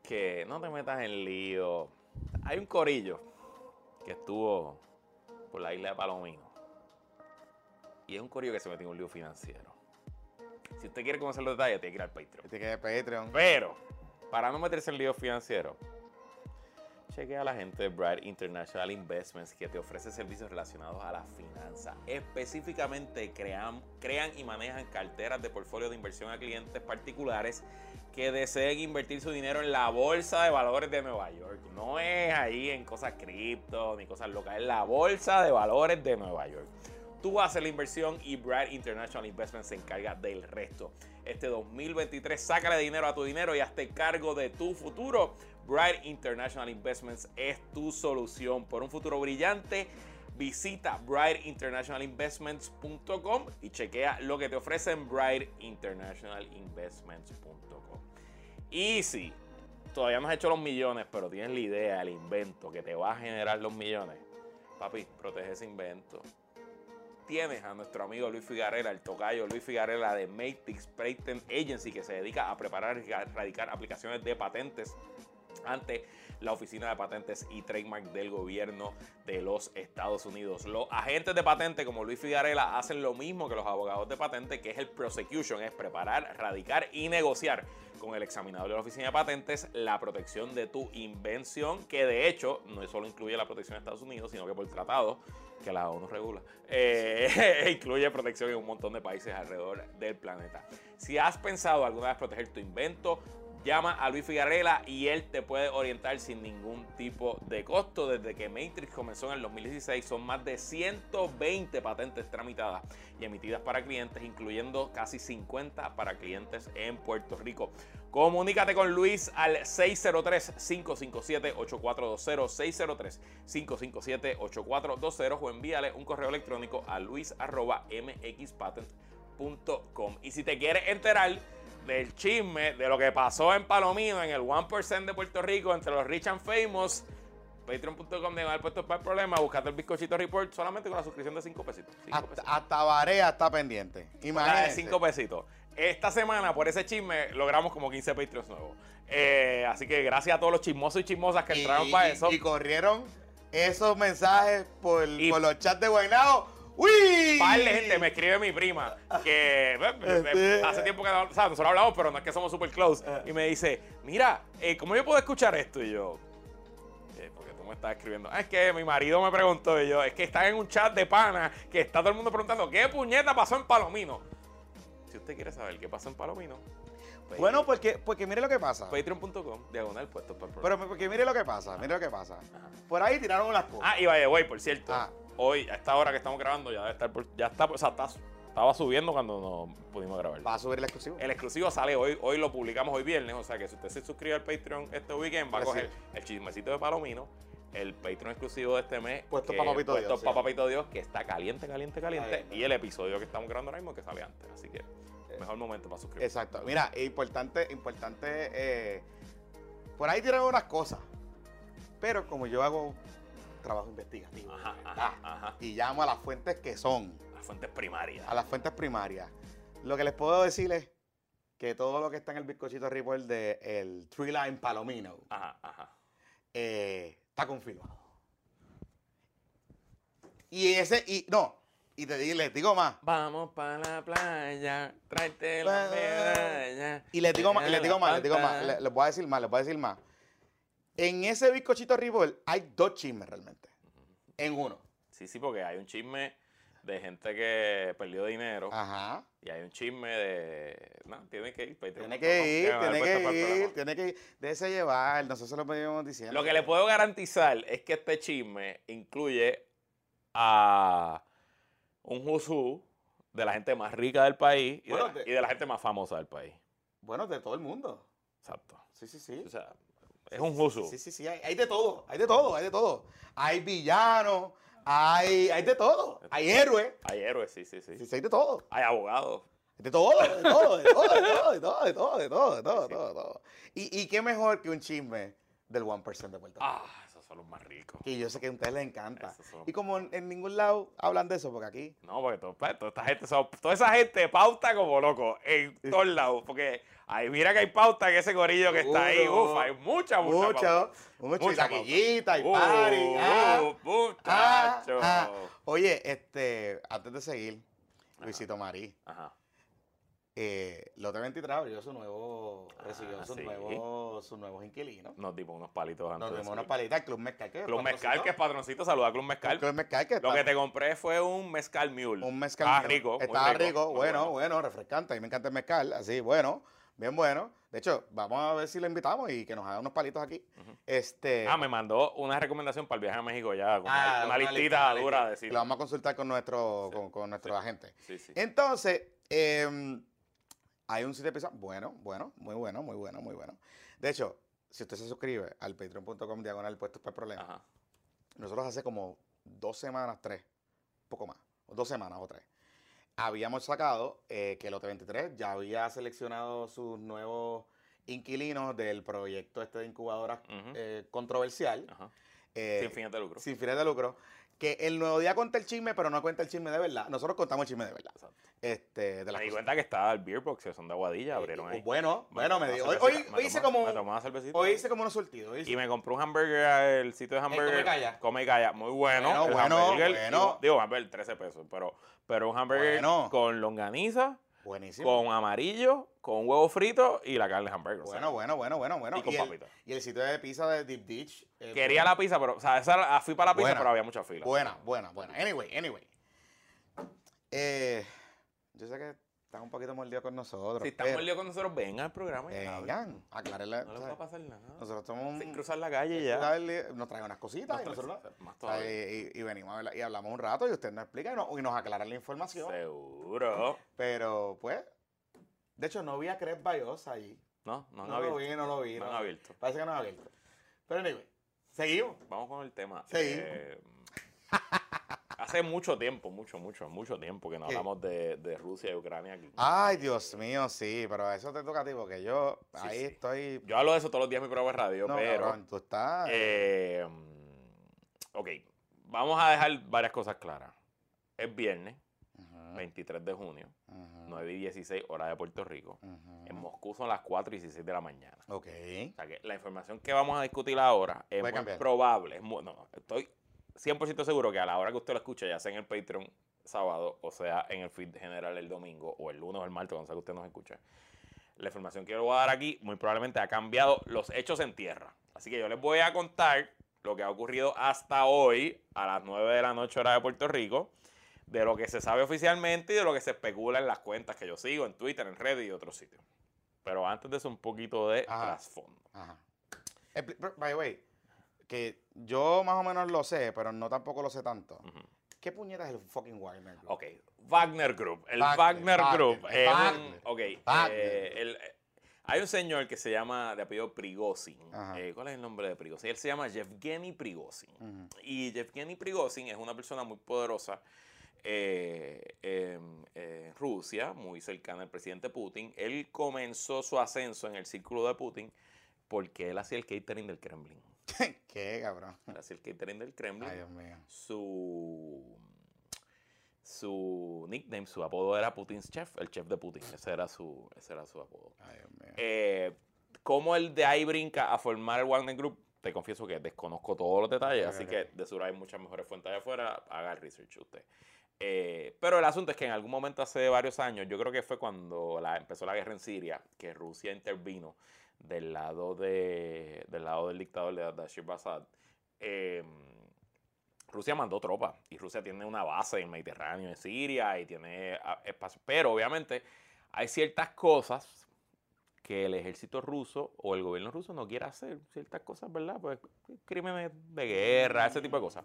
que no te metas en lío. Hay un corillo que estuvo por la isla de Palomino. Y es un corillo que se metió en un lío financiero. Si usted quiere conocer los detalles, tiene que ir al Patreon. Este que es Patreon. Pero, para no meterse en lío financiero, chequea a la gente de Bright International Investments que te ofrece servicios relacionados a la finanza. Específicamente crean, crean y manejan carteras de portfolio de inversión a clientes particulares que deseen invertir su dinero en la bolsa de valores de Nueva York. No es ahí en cosas cripto ni cosas locas, es la bolsa de valores de Nueva York. Tú haces la inversión y Bright International Investments se encarga del resto. Este 2023, sácale dinero a tu dinero y hazte cargo de tu futuro. Bright International Investments es tu solución por un futuro brillante. Visita brightinternationalinvestments.com y chequea lo que te ofrecen brightinternationalinvestments.com. Y si todavía no has hecho los millones, pero tienes la idea, el invento que te va a generar los millones, papi, protege ese invento. Tienes a nuestro amigo Luis Figarela, el tocayo Luis Figarela de Matrix Patent Agency, que se dedica a preparar y radicar aplicaciones de patentes ante la Oficina de Patentes y Trademark del Gobierno de los Estados Unidos. Los agentes de patente como Luis Figarela hacen lo mismo que los abogados de patente, que es el prosecution, es preparar, radicar y negociar con el examinador de la Oficina de Patentes la protección de tu invención, que de hecho no solo incluye la protección de Estados Unidos, sino que por tratado que la ONU regula, eh, incluye protección en un montón de países alrededor del planeta. Si has pensado alguna vez proteger tu invento, llama a Luis Figarela y él te puede orientar sin ningún tipo de costo. Desde que Matrix comenzó en el 2016 son más de 120 patentes tramitadas y emitidas para clientes, incluyendo casi 50 para clientes en Puerto Rico. Comunícate con Luis al 603-557-8420, 603-557-8420 o envíale un correo electrónico a luis.mxpatent.com. Y si te quieres enterar del chisme de lo que pasó en Palomino, en el 1% de Puerto Rico, entre los rich and famous, patreon.com de mal puesto para el problema, buscate el bizcochito report solamente con la suscripción de 5 pesitos. cinco Hasta, pesitos. hasta Barea está pendiente. Imagínate. 5 pesitos. esta semana, por ese chisme, logramos como 15 Patreons nuevos. Eh, así que gracias a todos los chismosos y chismosas que entraron Y- para eso. Y corrieron esos mensajes por, Y- por los chats de Guaynabo. ¡Uy! par de gente me escribe mi prima que eh, eh, Este- hace tiempo que o sea, nosotros hablamos, pero no es que somos super close. Y me dice, mira, eh, ¿cómo yo puedo escuchar esto? Y yo, eh, porque tú me estás escribiendo. "Ah, es que mi marido me preguntó y yo, es que están en un chat de pana que está todo el mundo preguntando, ¿qué puñeta pasó en Palomino? Si usted quiere saber qué pasó en Palomino, pues, Bueno, porque, porque mire lo que pasa. patreon.com, diagonal puesto para. Pero porque mire lo que pasa, mire lo que pasa. Por ahí tiraron unas cosas. Ah, y the way, por cierto, Ah. Hoy, a esta hora que estamos grabando, ya debe estar, por- ya está, o sea, está- estaba subiendo cuando no pudimos grabar. Va a subir el exclusivo. El exclusivo sale hoy, hoy lo publicamos hoy viernes, o sea que si usted se suscribe al Patreon este weekend, va a coger el chismecito de Palomino, el Patreon exclusivo de este mes, Puesto que- pa' Papito puesto Dios, pa' sí. Papito Dios, que está caliente, caliente, caliente, Caliente. y el episodio que estamos grabando ahora mismo que sale antes, así que mejor momento para suscribirse. Exacto. Mira, importante, importante. eh, por ahí tiraron unas cosas. Pero como yo hago trabajo investigativo Ajá, ajá, ajá. y llamo a las fuentes que son, Las fuentes primarias. a las fuentes primarias, lo que les puedo decir es que todo lo que está en el bizcochito report de el Tree Line Palomino Ajá, ajá. eh, está confirmado. Y ese, y no, y te digo, les digo más. Vamos para la playa, tráete la medalla. Y les digo más, y les digo más, les digo más, les voy a decir más, les voy a decir más. En ese bizcochito report hay dos chismes realmente. En uno. Sí, sí, porque hay un chisme de gente que perdió dinero. Ajá. Y hay un chisme de. No, tiene que ir. Patreon.com, Tiene que ir, tiene el que ir, tiene que ir. Déjese llevar, nosotros lo venimos diciendo. Lo que le puedo garantizar es que este chisme incluye a un who de la gente más rica del país y, Bueno, de, la, de- y de la gente más famosa del país. Bueno, de todo el mundo. Exacto. Sí, sí, sí. O sea, es un uso. Sí, sí, sí, hay, de todo, hay de todo, hay de todo. Hay villanos, hay, hay de todo. Hay héroes. Hay héroes, sí, sí, sí. Hay de todo. Hay abogados. De todo, de todo, de todo, de todo, de todo, de todo, de todo, sí. todo, todo. ¿Y, ¿Y, qué mejor que un chisme del 1% de Puerto Rico? Ah, esos son los más ricos. Que yo sé que a ustedes les encanta. Y como en, ningún lado hablan de eso, porque aquí. No, porque todo, toda esta gente, toda esa gente pauta como loco en todos lados. Porque ahí mira que hay pauta en ese gorillo que está ahí. Uf, hay mucha, mucha Mucho, pauta. mucho. Mucha y taquillita y Uh, party. ah, uh, ah, muchacho. ah. Oye, este, antes de seguir, Luisito Marí. Ajá. Eh, Lote 23 abrió su nuevo, recibió Ah, sus, sí. nuevos, sus nuevos inquilinos. Nos dimos unos palitos antes Nos de dimos unas subir. palitas, Club Mezcal. que Club Mezcal, que es patroncito, saluda a Club Mezcal. Club Mezcal que Lo que te compré fue un mezcal mule. un mezcal. Estaba mío. rico. Estaba rico, muy bueno, bueno, refrescante. A mí me encanta el mezcal, así, bueno, bien bueno. De hecho, vamos a ver si lo invitamos y que nos haga unos palitos aquí. Este. Ah, me mandó una recomendación para el viaje a México ya. Con ah, una, listita dura de decir. Lo vamos a consultar con nuestro, Sí, con, con nuestro agente. Sí, sí. Entonces, em, hay un sitio de pizza bueno, bueno, muy bueno, muy bueno, muy bueno. De hecho, si usted se suscribe al patreon.com diagonal puestos para el problema, Ajá. nosotros hace como dos semanas, tres, poco más, o dos semanas o tres, habíamos sacado eh, que el Lote 23 ya había seleccionado sus nuevos inquilinos del proyecto este de incubadora Ujú. eh, controversial. Eh, Sin fines de lucro. sin fines de lucro. Que el nuevo día cuenta el chisme, pero no cuenta el chisme de verdad. Nosotros contamos el chisme de verdad. Exacto. Este, de Me di cosas. cuenta que estaba el beer box, que son de Aguadilla, abrieron Eh, ahí. Bueno, bueno, me una Hoy, hoy, hice como. Me tomé una cervecita. Hoy hice como unos surtidos. hice- Y me compré un hamburger, el sitio de hamburger. Come y Calla. Come y Calla, muy bueno. Bueno, el bueno, bueno. Digo, digo, hamburger, 13 pesos, pero, pero un hamburger Bueno. con longaniza, Buenísimo. con amarillo, con huevo frito y la carne de hamburger. Bueno, bueno, bueno, bueno, bueno. Y con papitas. y el sitio de pizza de Deep Ditch. eh, Quería la pizza, pero, o sea, esa, era- fui para la pizza, Buena. pero había mucha fila. Buena, buena, buena. Anyway, anyway. Eh, yo sé que están un poquito mordidos con nosotros. Si están mordidos con nosotros, vengan al programa y. Vengan, aclararle. No les va a pasar nada. Nosotros somos Sin cruzar la calle ya. Nos trae unas cositas y nosotros. Más y, y- venimos a y hablamos un rato y usted nos explica y nos, y nos aclara la información. Seguro. Pero, pues, de hecho, no vi a Cres Bayosa allí. No, no, No, han lo vi, no lo vi. No no han abierto. Parece que no ha abierto. Pero, anyway, seguimos. Vamos con el tema. Sí. Eh, hace mucho tiempo, mucho, mucho, mucho tiempo que no ¿Qué? hablamos de, de Rusia y Ucrania aquí. Ay, Dios mío, sí, pero eso te toca a ti porque yo Sí, ahí sí. estoy. Yo hablo de eso todos los días en mi programa de radio, no, pero. cabrón, tú estás. eh, ok, vamos a dejar varias cosas claras. Es viernes, Ujú, 23 de junio. ujú. 9 y 16 hora de Puerto Rico. En Moscú son las 4 y 16 de la mañana. Ok. O sea que la información que vamos a discutir ahora es muy cambiar. probable. es muy- no, estoy 100% seguro que a la hora que usted lo escuche, ya sea en el Patreon sábado, o sea en el feed general el domingo, o el lunes o el martes, cuando sea que usted nos escuche, la información que yo le voy a dar aquí muy probablemente ha cambiado los hechos en tierra. Así que yo les voy a contar lo que ha ocurrido hasta hoy, a las 9 de la noche hora de Puerto Rico, de lo que se sabe oficialmente y de lo que se especula en las cuentas que yo sigo, en Twitter, en Reddit y otros sitios. Pero antes de eso, un poquito de Ajá. trasfondo. Ajá. By the way, que yo más o menos lo sé, pero no tampoco lo sé tanto. ¿Qué puñeta es el fucking Wagner Group? Ok, Wagner Group. El Wagner, Group es un. Wagner, Ok, Wagner. eh, el- eh, hay un señor que se llama de apellido Prigozhin. Eh, ¿Cuál es el nombre de Prigozhin? Él se llama Yevgeny Prigozhin. Y Yevgeny Prigozhin es una persona muy poderosa eh, en Rusia, muy cercana al presidente Putin. Él comenzó su ascenso en el círculo de Putin porque él hacía el catering del Kremlin. ¿Qué, cabrón? Hacía el catering del Kremlin Ay, Dios mío. su su nickname, su apodo era Putin's Chef, el chef de Putin. Ese era su, ese era su apodo. Ay, Dios mío. Eh, ¿Cómo el de ahí brinca a formar el Wagner Group? Te confieso que desconozco todos los detalles, así que de seguro hay muchas mejores fuentes allá afuera. Haga el research usted. Eh, pero el asunto es que en algún momento hace varios años, yo creo que fue cuando la, empezó la guerra en Siria, que Rusia intervino del lado, de, del, lado del dictador de Bashir Assad. eh, Rusia mandó tropas y Rusia tiene una base en el Mediterráneo, en Siria y tiene ah, espacio. Pero obviamente hay ciertas cosas que el ejército ruso o el gobierno ruso no quiere hacer. Ciertas cosas, ¿verdad? Pues crímenes de guerra, ese tipo de cosas.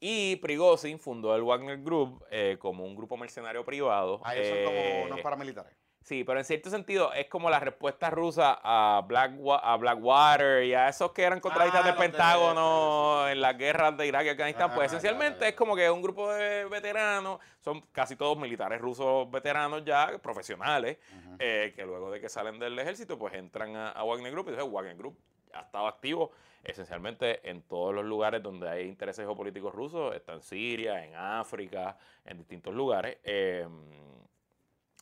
Y Prigozhin fundó el Wagner Group eh, como un grupo mercenario privado. Ah, ellos son como eh, unos paramilitares. Sí, pero en cierto sentido es como la respuesta rusa a, Black, a Blackwater y a esos que eran contratistas Ah, del de- Pentágono en las guerras de Irak y Afganistán. pues Ajá, ya, esencialmente ya, ya. es como que un grupo de veteranos, son casi todos militares rusos veteranos ya, profesionales, eh, que luego de que salen del ejército pues entran a, a Wagner Group y entonces Wagner Group ha estado activo esencialmente en todos los lugares donde hay intereses geopolíticos rusos, está en Siria, en África, en distintos lugares. eh,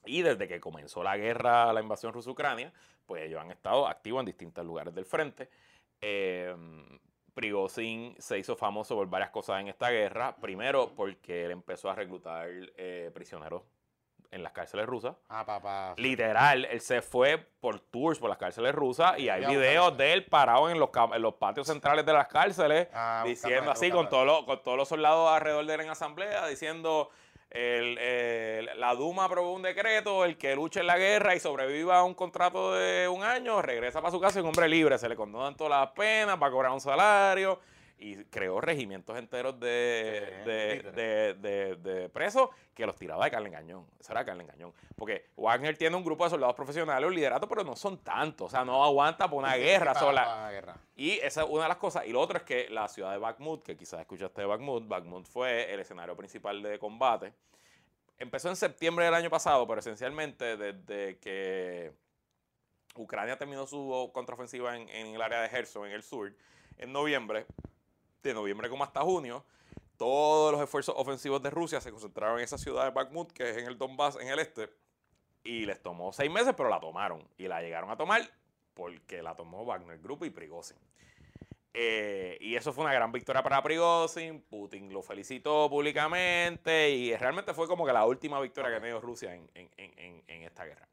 y desde que comenzó la guerra, la invasión rusa-Ucrania, pues ellos han estado activos en distintos lugares del frente. Eh, Prigozhin se hizo famoso por varias cosas en esta guerra. Primero, porque él empezó a reclutar eh, prisioneros en las cárceles rusas. Ah, papá. Literal, él se fue por tours por las cárceles rusas y hay Ya, videos de él parado en los, en los patios centrales de las cárceles Ah, diciendo así, con todos, los, con todos los soldados alrededor de él en asamblea, diciendo el- el- la Duma aprobó un decreto, el que luche en la guerra y sobreviva a un contrato de un año, regresa para su casa un hombre libre, se le condonan todas las penas para cobrar un salario y creó regimientos enteros de, de, de- de- presos que los tiraba de carne en cañón. Eso era carne en cañón. Porque Wagner tiene un grupo de soldados profesionales, un liderato, pero no son tantos. O sea, no aguanta por una Sí, guerra sola. guerra. Y esa es una de las cosas. Y lo otro es que la ciudad de Bakhmut, que quizás escuchaste de Bakhmut, Bakhmut fue el escenario principal de combate. Empezó en septiembre del año pasado, pero esencialmente desde que Ucrania terminó su contraofensiva en, en el área de Gerson, en el sur, en noviembre, de noviembre como hasta junio, todos los esfuerzos ofensivos de Rusia se concentraron en esa ciudad de Bakhmut, que es en el Donbass, en el este, y les tomó seis meses, pero la tomaron. Y la llegaron a tomar porque la tomó Wagner Group y Prigozhin. Eh, y eso fue una gran victoria para Prigozhin. Putin lo felicitó públicamente y realmente fue como que la última victoria que ha tenido Rusia en, en- en- en- en esta guerra.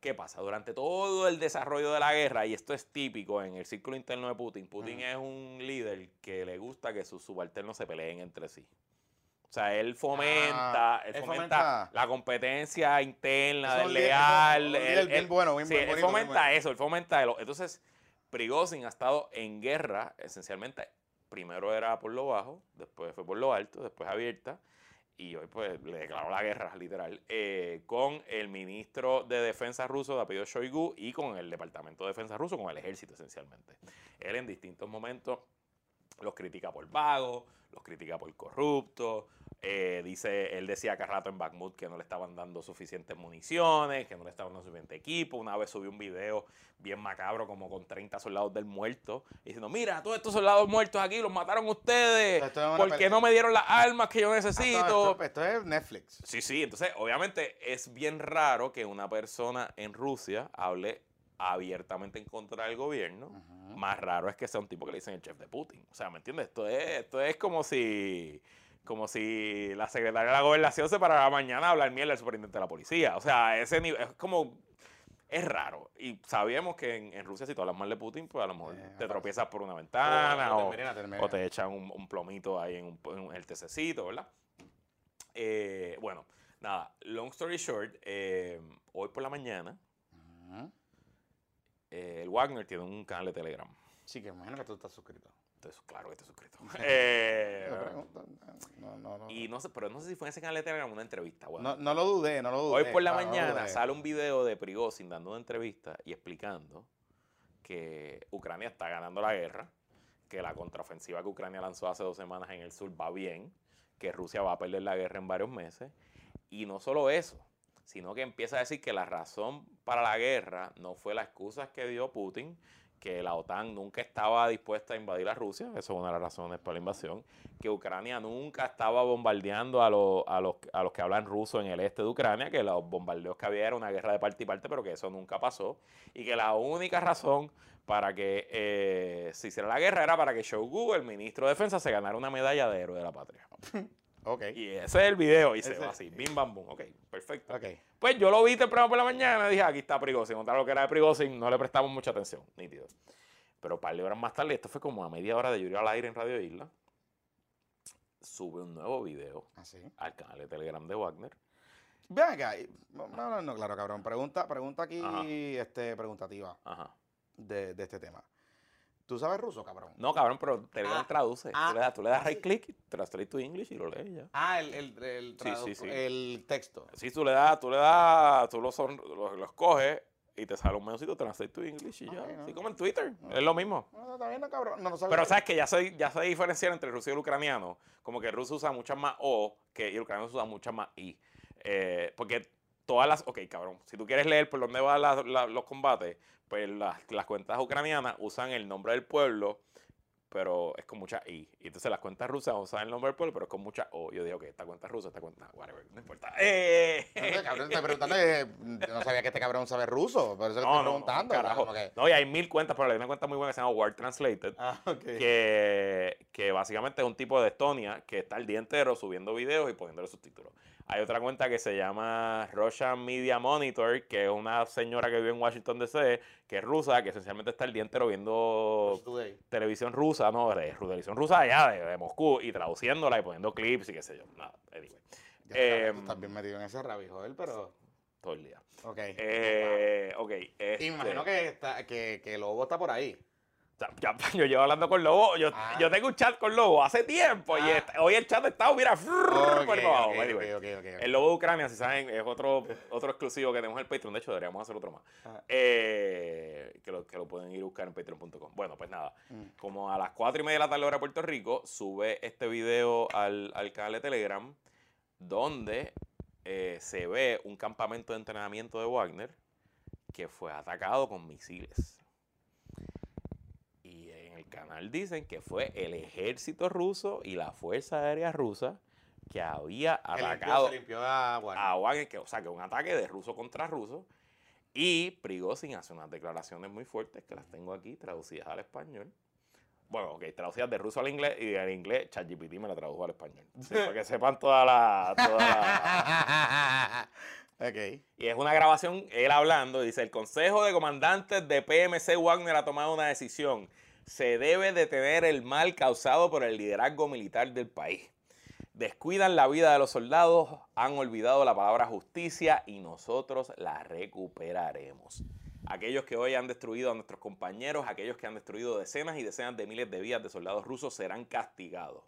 ¿Qué pasa? Durante todo el desarrollo de la guerra, y esto es típico en el círculo interno de Putin, Putin es un líder que le gusta que sus subalternos se peleen entre sí. O sea, él fomenta, Ah, él fomenta, fomenta- la competencia interna, desleal. él- bien bueno, bien sí, bonito, él bien fomenta bueno. eso, él fomenta el- Entonces, Prigozhin ha estado en guerra, esencialmente. Primero era por lo bajo, después fue por lo alto, después abierta. Y hoy pues le declaró la guerra, literal, eh, con el ministro de Defensa ruso de apellido Shoigu y con el Departamento de Defensa ruso, con el ejército esencialmente. Él en distintos momentos los critica por vagos, los critica por corruptos. Eh, dice, él decía que rato en Bakhmut que no le estaban dando suficientes municiones, que no le estaban dando suficiente equipo. Una vez subió un video bien macabro, como con 30 soldados del muerto, diciendo, mira, todos estos soldados muertos aquí los mataron ustedes, es porque no me dieron las armas que yo Esto, necesito. esto- esto es Netflix. Sí, sí, entonces obviamente es bien raro que una persona en Rusia hable abiertamente en contra del gobierno. Más raro es que sea un tipo que le dicen el chef de Putin. O sea, ¿me entiendes? Esto es, esto es como si como si la secretaria de la gobernación se parara mañana a hablar mierda del superintendente de la policía. O sea, ese nivel, es como, es raro. Y sabíamos que en, en Rusia si tú hablas mal de Putin, pues a lo mejor Eh, te tropiezas por una ventana O- te o echan un, un plomito ahí en, un- en el tececito, ¿verdad? Eh, bueno, nada, long story short, eh, hoy por la mañana eh, el Wagner tiene un canal de Telegram. Sí, que imagino que tú estás suscrito. Entonces, claro que estoy suscrito. Eh, Me preguntan, No, no, no. y no sé, pero no sé si fue en ese canal de Telegram una entrevista. Bueno, No, no lo dudé, no lo dudé. hoy por la lo mañana sale un video de Prigozhin dando una entrevista y explicando que Ucrania está ganando la guerra, que la contraofensiva que Ucrania lanzó hace dos semanas en el sur va bien, que Rusia va a perder la guerra en varios meses. Y no solo eso, sino que empieza a decir que la razón para la guerra no fue las excusas que dio Putin, que la OTAN nunca estaba dispuesta a invadir a Rusia, eso es una de las razones para la invasión, que Ucrania nunca estaba bombardeando a los, a los, a los que hablan ruso en el este de Ucrania, que los bombardeos que había era una guerra de parte y parte, pero que eso nunca pasó, y que la única razón para que eh, se hiciera la guerra era para que Shoigu, el ministro de Defensa, se ganara una medalla de héroe de la patria. Ok. Y ese es el video, y se Ese- va así, bim bam bum, ok, perfecto. Ok. Pues yo lo vi temprano por la mañana y dije, aquí está Prigozhin. Contar lo que era de Prigozhin, no le prestamos mucha atención, nítido. Pero un par de horas más tarde, esto fue como a media hora de Yuri al aire en Radio Isla, sube un nuevo video Así. al canal de Telegram de Wagner. Ven acá. No, no, no, claro, cabrón. Pregunta, pregunta aquí, Ajá. este, preguntativa Ajá. de, de este tema. ¿Tú sabes ruso, cabrón? No, cabrón, pero Telegram Ah, traduce. ah, tú le das, tú le das ah, right sí. click, translate to English y lo lees ya. Ah, el, el, el, Sí, sí, sí. el texto. Sí, tú le das, tú le das, tú los lo, los coges y te sale un menucito, translate to English y ya. No. Así como en Twitter, No. es lo mismo. No, está bien, no, cabrón. No. Pero sabes que ya se, ya se diferencian entre el ruso y el ucraniano. Como que el ruso usa muchas más O que y el ucraniano usa muchas más I. Eh, porque todas las. Ok, cabrón. Si tú quieres leer por dónde van la- los combates, pues las, las cuentas ucranianas usan el nombre del pueblo, pero es con mucha I. Y entonces las cuentas rusas usan el nombre del pueblo, pero es con mucha O. Yo digo que esta cuenta es rusa, esta cuenta. Whatever, no importa. Eh, No cabrón, te preguntando, no sabía que este cabrón sabe ruso, por eso no, estoy no, no, preguntando. carajo. que- No, y hay mil cuentas, pero hay una cuenta muy buena que se llama Word Translated. Ah, ok. que, que básicamente es un tipo de Estonia que está el día entero subiendo videos y poniéndole subtítulos. Hay otra cuenta que se llama Russian Media Monitor, que es una señora que vive en Washington DC, que es rusa, que esencialmente está el día entero viendo televisión rusa, no, de- televisión rusa allá de, de Moscú, y traduciéndola y poniendo clips y qué sé yo. Nada, anyway, Ya está, Em, tú estás bien metido en ese rabijo, él, pero. todo el día. Ok. Eh, ok. Y este- imagino que, está, que, que Lobo está por ahí. Ya- yo llevo hablando con Lobo. Yo, Ah. yo tengo un chat con Lobo hace tiempo. Y Ah. hoy el chat está, mira, frrrr, Ok, por abajo. ok, Anyway. ok, ok, ok. El Lobo de Ucrania, si saben, es otro, otro exclusivo que tenemos en el Patreon. De hecho, deberíamos hacer otro más. Ajá. Eh, que, lo, que lo pueden ir a buscar en patreon.com. Bueno, pues nada. Mm. Como a las 4 y media de la tarde hora de Puerto Rico, sube este video al, al canal de Telegram donde eh, se ve un campamento de entrenamiento de Wagner que fue atacado con misiles. Canal dicen que fue el ejército ruso y la Fuerza Aérea Rusa que había Se limpió- atacado Se limpió a Wagner. a Wagner, que, o sea, que un ataque de ruso contra ruso. Y Prigozhin hace unas declaraciones muy fuertes que las tengo aquí traducidas al español. Bueno, ok, traducidas de ruso al inglés y del inglés ChatGPT me la tradujo al español. Sí, para que sepan toda la, toda la- ok. Y es una grabación, él hablando, dice, el Consejo de Comandantes de PMC Wagner ha tomado una decisión. Se debe detener el mal causado por el liderazgo militar del país. Descuidan la vida de los soldados, han olvidado la palabra justicia y nosotros la recuperaremos. Aquellos que hoy han destruido a nuestros compañeros, aquellos que han destruido decenas y decenas de miles de vidas de soldados rusos serán castigados.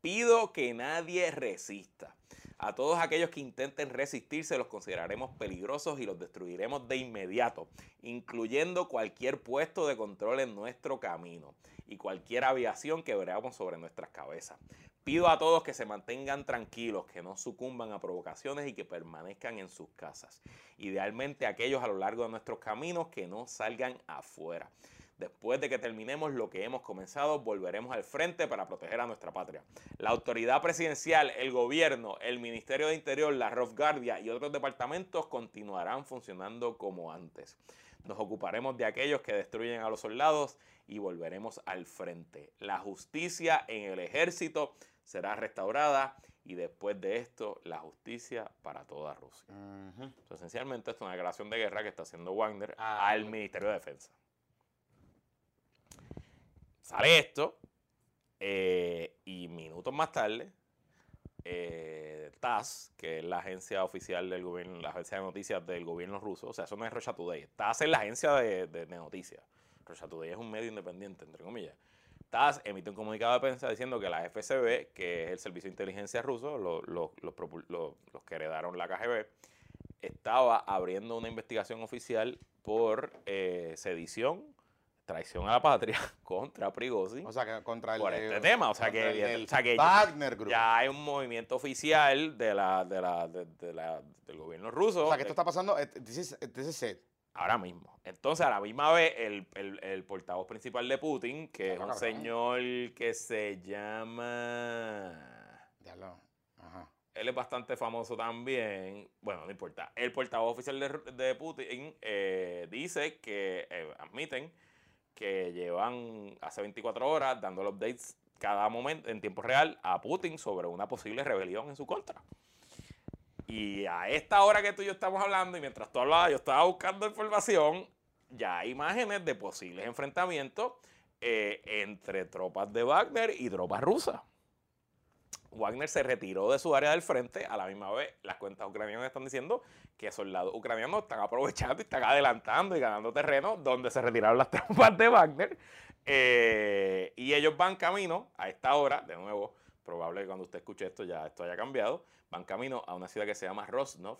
Pido que nadie resista. A todos aquellos que intenten resistirse los consideraremos peligrosos y los destruiremos de inmediato, incluyendo cualquier puesto de control en nuestro camino y cualquier aviación que veamos sobre nuestras cabezas. Pido a todos que se mantengan tranquilos, que no sucumban a provocaciones y que permanezcan en sus casas. Idealmente aquellos a lo largo de nuestros caminos que no salgan afuera. Después de que terminemos lo que hemos comenzado, volveremos al frente para proteger a nuestra patria. La autoridad presidencial, el gobierno, el Ministerio de Interior, la Rough Guardia y otros departamentos continuarán funcionando como antes. Nos ocuparemos de aquellos que destruyen a los soldados y volveremos al frente. La justicia en el ejército será restaurada y después de esto la justicia para toda Rusia. esencialmente esto es una declaración de guerra que está haciendo Wagner Ah, al Ministerio de Defensa. Sale esto eh, y minutos más tarde eh, TASS, que es la agencia oficial del gobierno, la agencia de noticias del gobierno ruso, o sea, eso no es Russia Today, TASS es la agencia de, de- de noticias. Russia Today es un medio independiente, entre comillas. TASS emite un comunicado de prensa diciendo que la FSB, que es el servicio de inteligencia ruso, lo- los que heredaron la KGB, estaba abriendo una investigación oficial por eh, sedición, traición a la patria contra Prigozhin O sea, que contra el. por eh, este tema. O sea que, el o sea que Wagner Group. ya hay un movimiento oficial de la, de la, de- de la- del gobierno ruso o sea, que esto está pasando. eh, This is, this is it. ahora mismo. Entonces, a la misma vez, el, el- el portavoz principal de Putin, que es un cabrón. señor que se llama... Diablo. Ajá. Él es bastante famoso también. Bueno, no importa. El portavoz oficial de, de Putin eh, dice que eh, admiten que llevan hace 24 horas dándole updates cada momento en tiempo real a Putin sobre una posible rebelión en su contra. Y a esta hora que tú y yo estamos hablando, y mientras tú hablabas, yo estaba buscando información, ya hay imágenes de posibles enfrentamientos eh, entre tropas de Wagner y tropas rusas. Wagner se retiró de su área del frente, a la misma vez las cuentas ucranianas están diciendo que soldados ucranianos están aprovechando y están adelantando y ganando terreno donde se retiraron las tropas de Wagner. Eh, y ellos van camino a esta hora, de nuevo, probable que cuando usted escuche esto ya esto haya cambiado, van camino a una ciudad que se llama Rosnov,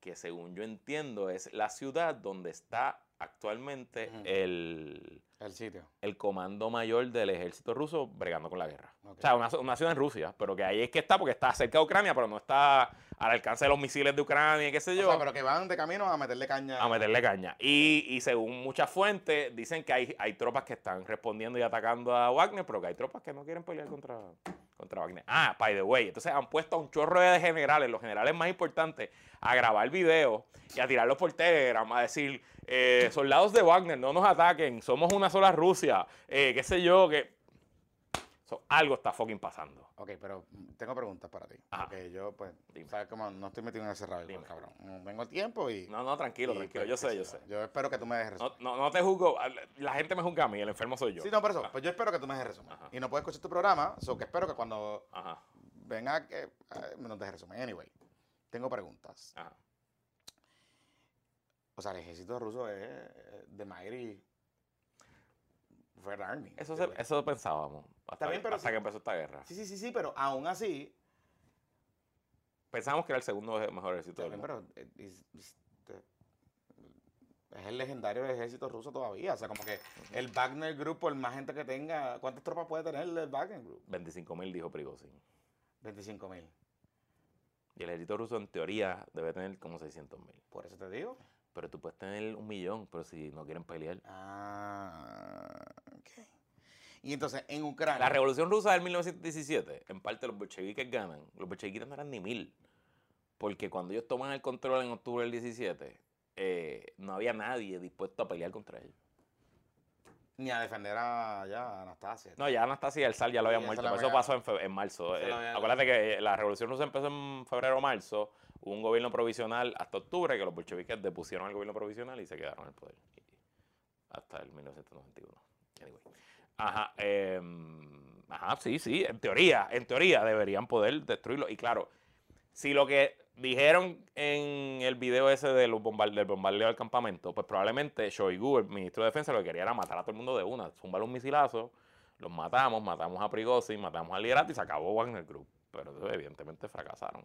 que según yo entiendo es la ciudad donde está actualmente el, El sitio. el comando mayor del ejército ruso bregando con la guerra. O sea, una, una ciudad en Rusia, pero que ahí es que está porque está cerca de Ucrania, pero no está al alcance de los misiles de Ucrania y qué sé O yo, sea, pero que van de camino a meterle caña. a meterle caña. Y, y según muchas fuentes, dicen que hay, hay tropas que están respondiendo y atacando a Wagner, pero que hay tropas que no quieren pelear contra, contra Wagner. Ah, by the way, entonces han puesto a un chorro de generales, los generales más importantes, a grabar videos y a tirarlos por Telegram, a decir, eh, soldados de Wagner, no nos ataquen, somos una sola Rusia, eh, qué sé yo, que... So, algo está fucking pasando. Ok, pero tengo preguntas para ti. Ajá. Porque yo, pues, Dime. sabes cómo no estoy metido en ese rabbit hole, Dime. cabrón. Mm, Vengo a tiempo y. No, no, tranquilo, y, tranquilo, pues, yo sé, yo sé. Yo espero que tú me dejes No, resumen. no, no te juzgo, la gente me juzga a mí, el enfermo soy yo. Sí, no, por eso. Pues yo espero que tú me dejes resumen. Ajá. Y no puedo escuchar tu programa, so que espero que cuando Ajá, venga que eh, me nos dejes resumen. Anyway, tengo preguntas. ajá. O sea, el ejército ruso es eh, de Mighty Red Army. Eso, se- eso pensábamos. Hasta, que- pero hasta sí. que empezó esta guerra. Sí, sí, sí, sí, pero aún así. Pensábamos que era el segundo mejor ejército está del mundo. pero eh, is- te- es el legendario ejército ruso todavía. O sea, como que el Wagner Group, por más gente que tenga, ¿cuántas tropas puede tener el Wagner Group? 25 mil dijo Prigozhin. 25 mil. Y el ejército ruso en teoría debe tener como 600 mil. Por eso te digo. Pero tú puedes tener un millón, pero si no quieren pelear. Ah, ok. Y entonces, en Ucrania. La revolución rusa del 1917, en parte los bolcheviques ganan. Los bolcheviques no eran ni mil. Porque cuando ellos toman el control en octubre del 17, eh, no había nadie dispuesto a pelear contra ellos. Ni a defender a, ya, a Anastasia. No, ya Anastasia y el zar ya lo habían muerto. Eso pasó en, en marzo. Eh, acuérdate que la revolución rusa empezó en febrero o marzo. Un gobierno provisional hasta octubre que los bolcheviques depusieron al gobierno provisional y se quedaron en el poder. Hasta el 1991. Anyway. Ajá, em, ajá, sí, sí, en teoría, en teoría deberían poder destruirlo. Y claro, si lo que dijeron en el video ese de los del bombardeo del campamento, pues probablemente Shoigu, el ministro de Defensa, lo que quería era matar a todo el mundo de una, zumbar un misilazo, los matamos, matamos a Prigozhin, matamos al liderato y se acabó Wagner Group. Pero evidentemente fracasaron.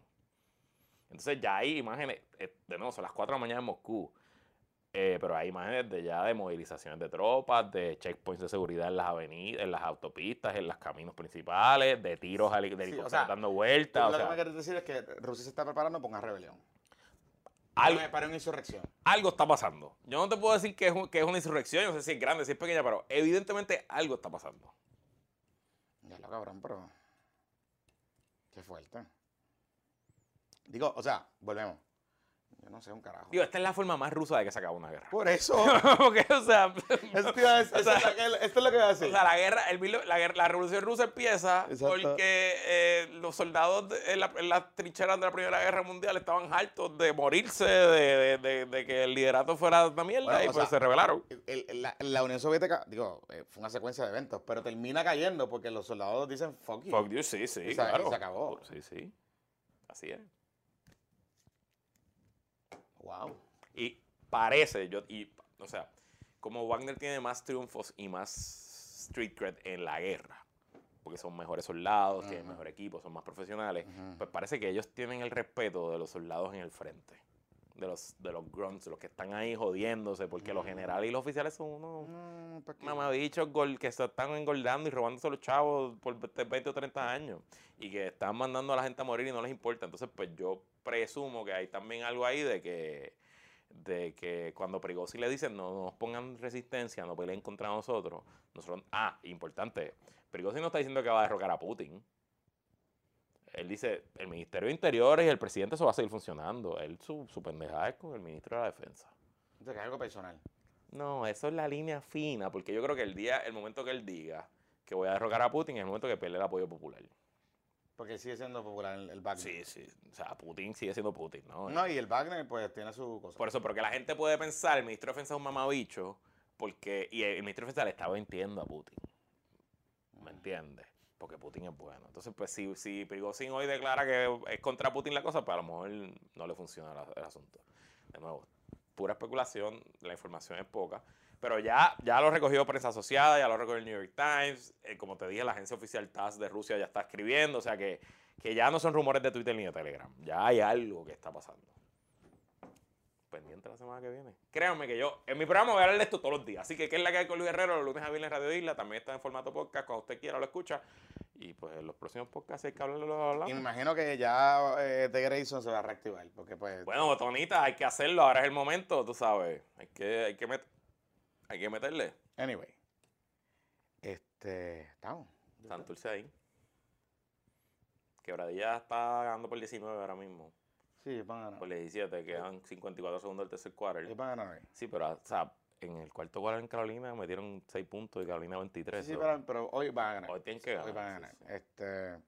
Entonces ya hay imágenes, eh, de nuevo, son las 4 de la mañana en Moscú, eh, pero hay imágenes de ya de movilizaciones de tropas, de checkpoints de seguridad en las avenidas, en las autopistas, en los caminos principales, de tiros de Sí, o helicópteros sea, dando vueltas. o lo que me quieres decir es que Rusia se está preparando para una rebelión. algo, Para- Para una insurrección. algo está pasando. Yo no te puedo decir que es, un- que es una insurrección, yo no sé si es grande, si es pequeña, pero evidentemente algo está pasando. Ya lo cabrón, pero. Qué fuerte. Digo, o sea, volvemos. Yo no sé un carajo. Digo, esta es la forma más rusa de que se acaba una guerra. Por eso. Porque, o sea, a decir, O sea, es esto es lo que iba a O decir. sea, la guerra, el, la, guerra- la revolución rusa empieza Exacto. porque eh, los soldados de- en, la- en las trincheras de la Primera Guerra Mundial estaban hartos de morirse, de, de- de- de que el liderato fuera una mierda Bueno, y o pues sea, se rebelaron. El- el- la, la Unión Soviética, digo, eh, fue una secuencia de eventos, pero termina cayendo porque los soldados dicen fuck you. Fuck you, sí, sí, Y se- y claro. se acabó. Sí, sí. Así es. Wow. Y parece, yo, y, o sea, como Wagner tiene más triunfos y más street cred en la guerra, porque son mejores soldados, tienen mejor equipo, son más profesionales, pues parece que ellos tienen el respeto de los soldados en el frente. De los, de los grunts, los que están ahí jodiéndose, porque los Mm. generales y los oficiales son unos Mm, pues que- se están engordando y robándose a los chavos por 20 o 30 años y que están mandando a la gente a morir y no les importa. Entonces, pues yo presumo que hay también algo ahí de que de que cuando Prigozhin le dicen no nos pongan resistencia, no peleen contra nosotros, nosotros, ah, importante, Prigozhin no está diciendo que va a derrocar a Putin. Él dice, el Ministerio de Interiores y el presidente eso va a seguir funcionando. Él, su, su pendejada es con el ministro de la Defensa. O sea, que es algo personal. No, eso es la línea fina, porque yo creo que el día, el momento que él diga que voy a derrocar a Putin es el momento que pierde el apoyo popular. Porque sigue siendo popular el, el Wagner. Sí, sí. O sea, Putin sigue siendo Putin, ¿no? No, y el Wagner, pues, tiene su cosa. Por eso, porque la gente puede pensar, el ministro de Defensa es un mamabicho, porque, y el ministro de Defensa le está mintiendo a Putin. ¿Me entiendes? Porque Putin es bueno. Entonces, pues, si, si Prigozhin hoy declara que es contra Putin la cosa, pues a lo mejor no le funciona el asunto. De nuevo, pura especulación, la información es poca. Pero ya, ya lo recogió prensa asociada, ya lo recogió el New York Times. eh, como te dije, la agencia oficial TASS de Rusia ya está escribiendo. O sea que, que ya no son rumores de Twitter ni de Telegram. Ya hay algo que está pasando. Pendiente la semana que viene. Créanme que yo, en mi programa voy a hablar de esto todos los días. Así que, ¿qué es la que hay con Luis Herrero? Los lunes a viernes en Radio Isla. También está en formato podcast. Cuando usted quiera lo escucha. Y pues en los próximos podcasts hay que hablarlo, lo hablamos. Y me imagino que ya eh, The Grayson se va a reactivar. Porque, pues. Bueno, botonita, hay que hacerlo. Ahora es el momento, tú sabes. Hay que, hay que, met- hay que meterle. Anyway. Este. Estamos. Santurce ahí. Quebradilla está ganando por 19 ahora mismo. Sí, van a ganar. Por 17, quedan 54 segundos del tercer quarter. Ellos van a ganar. Sí, pero, o sea, en el cuarto quarter en Carolina metieron 6 puntos y Carolina 23. Sí, pero, pero hoy van a ganar. Hoy tienen que ganar. Hoy van a ganar. sí. Este.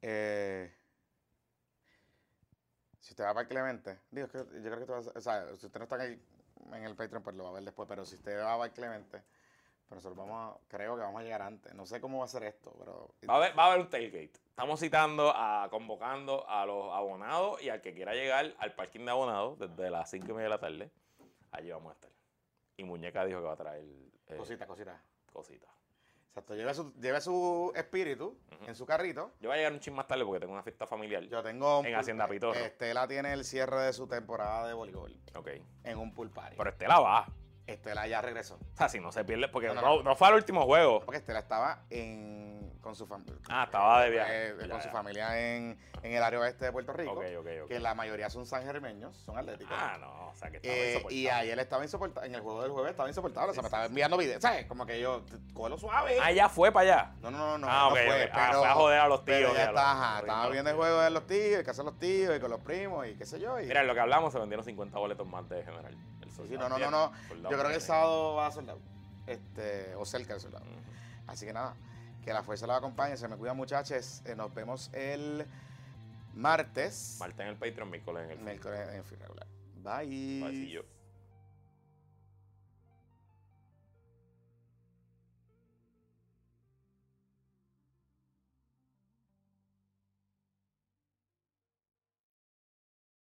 Eh, si usted va para Clemente, digo, yo creo que usted va a- o sea, si usted no está ahí en el Patreon, pues lo va a ver después, pero si usted va para Clemente, pues nosotros vamos a, creo que vamos a llegar antes. No sé cómo va a ser esto, pero. Va a, haber, va a haber un tailgate. Estamos citando, a, convocando a los abonados y al que quiera llegar al parking de abonados desde las 5 y media de la tarde. Allí vamos a estar. Y Muñeca dijo que va a traer eh, Cosita, cosita. cositas. Exacto, lleve su, lleve su espíritu en su carrito. Yo voy a llegar un chin más tarde porque tengo una fiesta familiar. Yo tengo. un En Hacienda Pitorro. Estela tiene el cierre de su temporada de voleibol Ok. en un pool party. Pero Estela va. Estela ya regresó. O sea, si no se pierde, porque No, no, no, no fue al último juego. Porque Estela estaba en, con su familia. Ah, estaba de viaje. con Ya, su ya. familia en, en el área oeste de Puerto Rico. Ok, ok, ok. Que la mayoría son sangermeños, son atléticos. Ah, no, o sea, que estaba Eh, y ahí él estaba insoportable. En el juego del jueves estaba insoportable. o sea, me estaba enviando videos. ¿Sabes? Como que yo, cógelo suave. Ah, ya fue para allá. No, no, no, no. Ah, no ok, fue. Ah, pero, fue a joder a los tíos ya a los- está, ajá, los estaba viendo el juego de los tíos, el casa de los tíos y con los primos y qué sé yo. Y, Mira, en lo que hablamos se vendieron 50 boletos más de general. El sí, no, no, no, no. Yo creo que el sábado va a soldado. Este, o cerca del soldado. Así que nada, que la fuerza los acompañe. Se me cuidan, muchachos. Eh, nos vemos el martes. Marta en el Patreon, miércoles en el Miércoles en fin regular. Bye. Pasillo.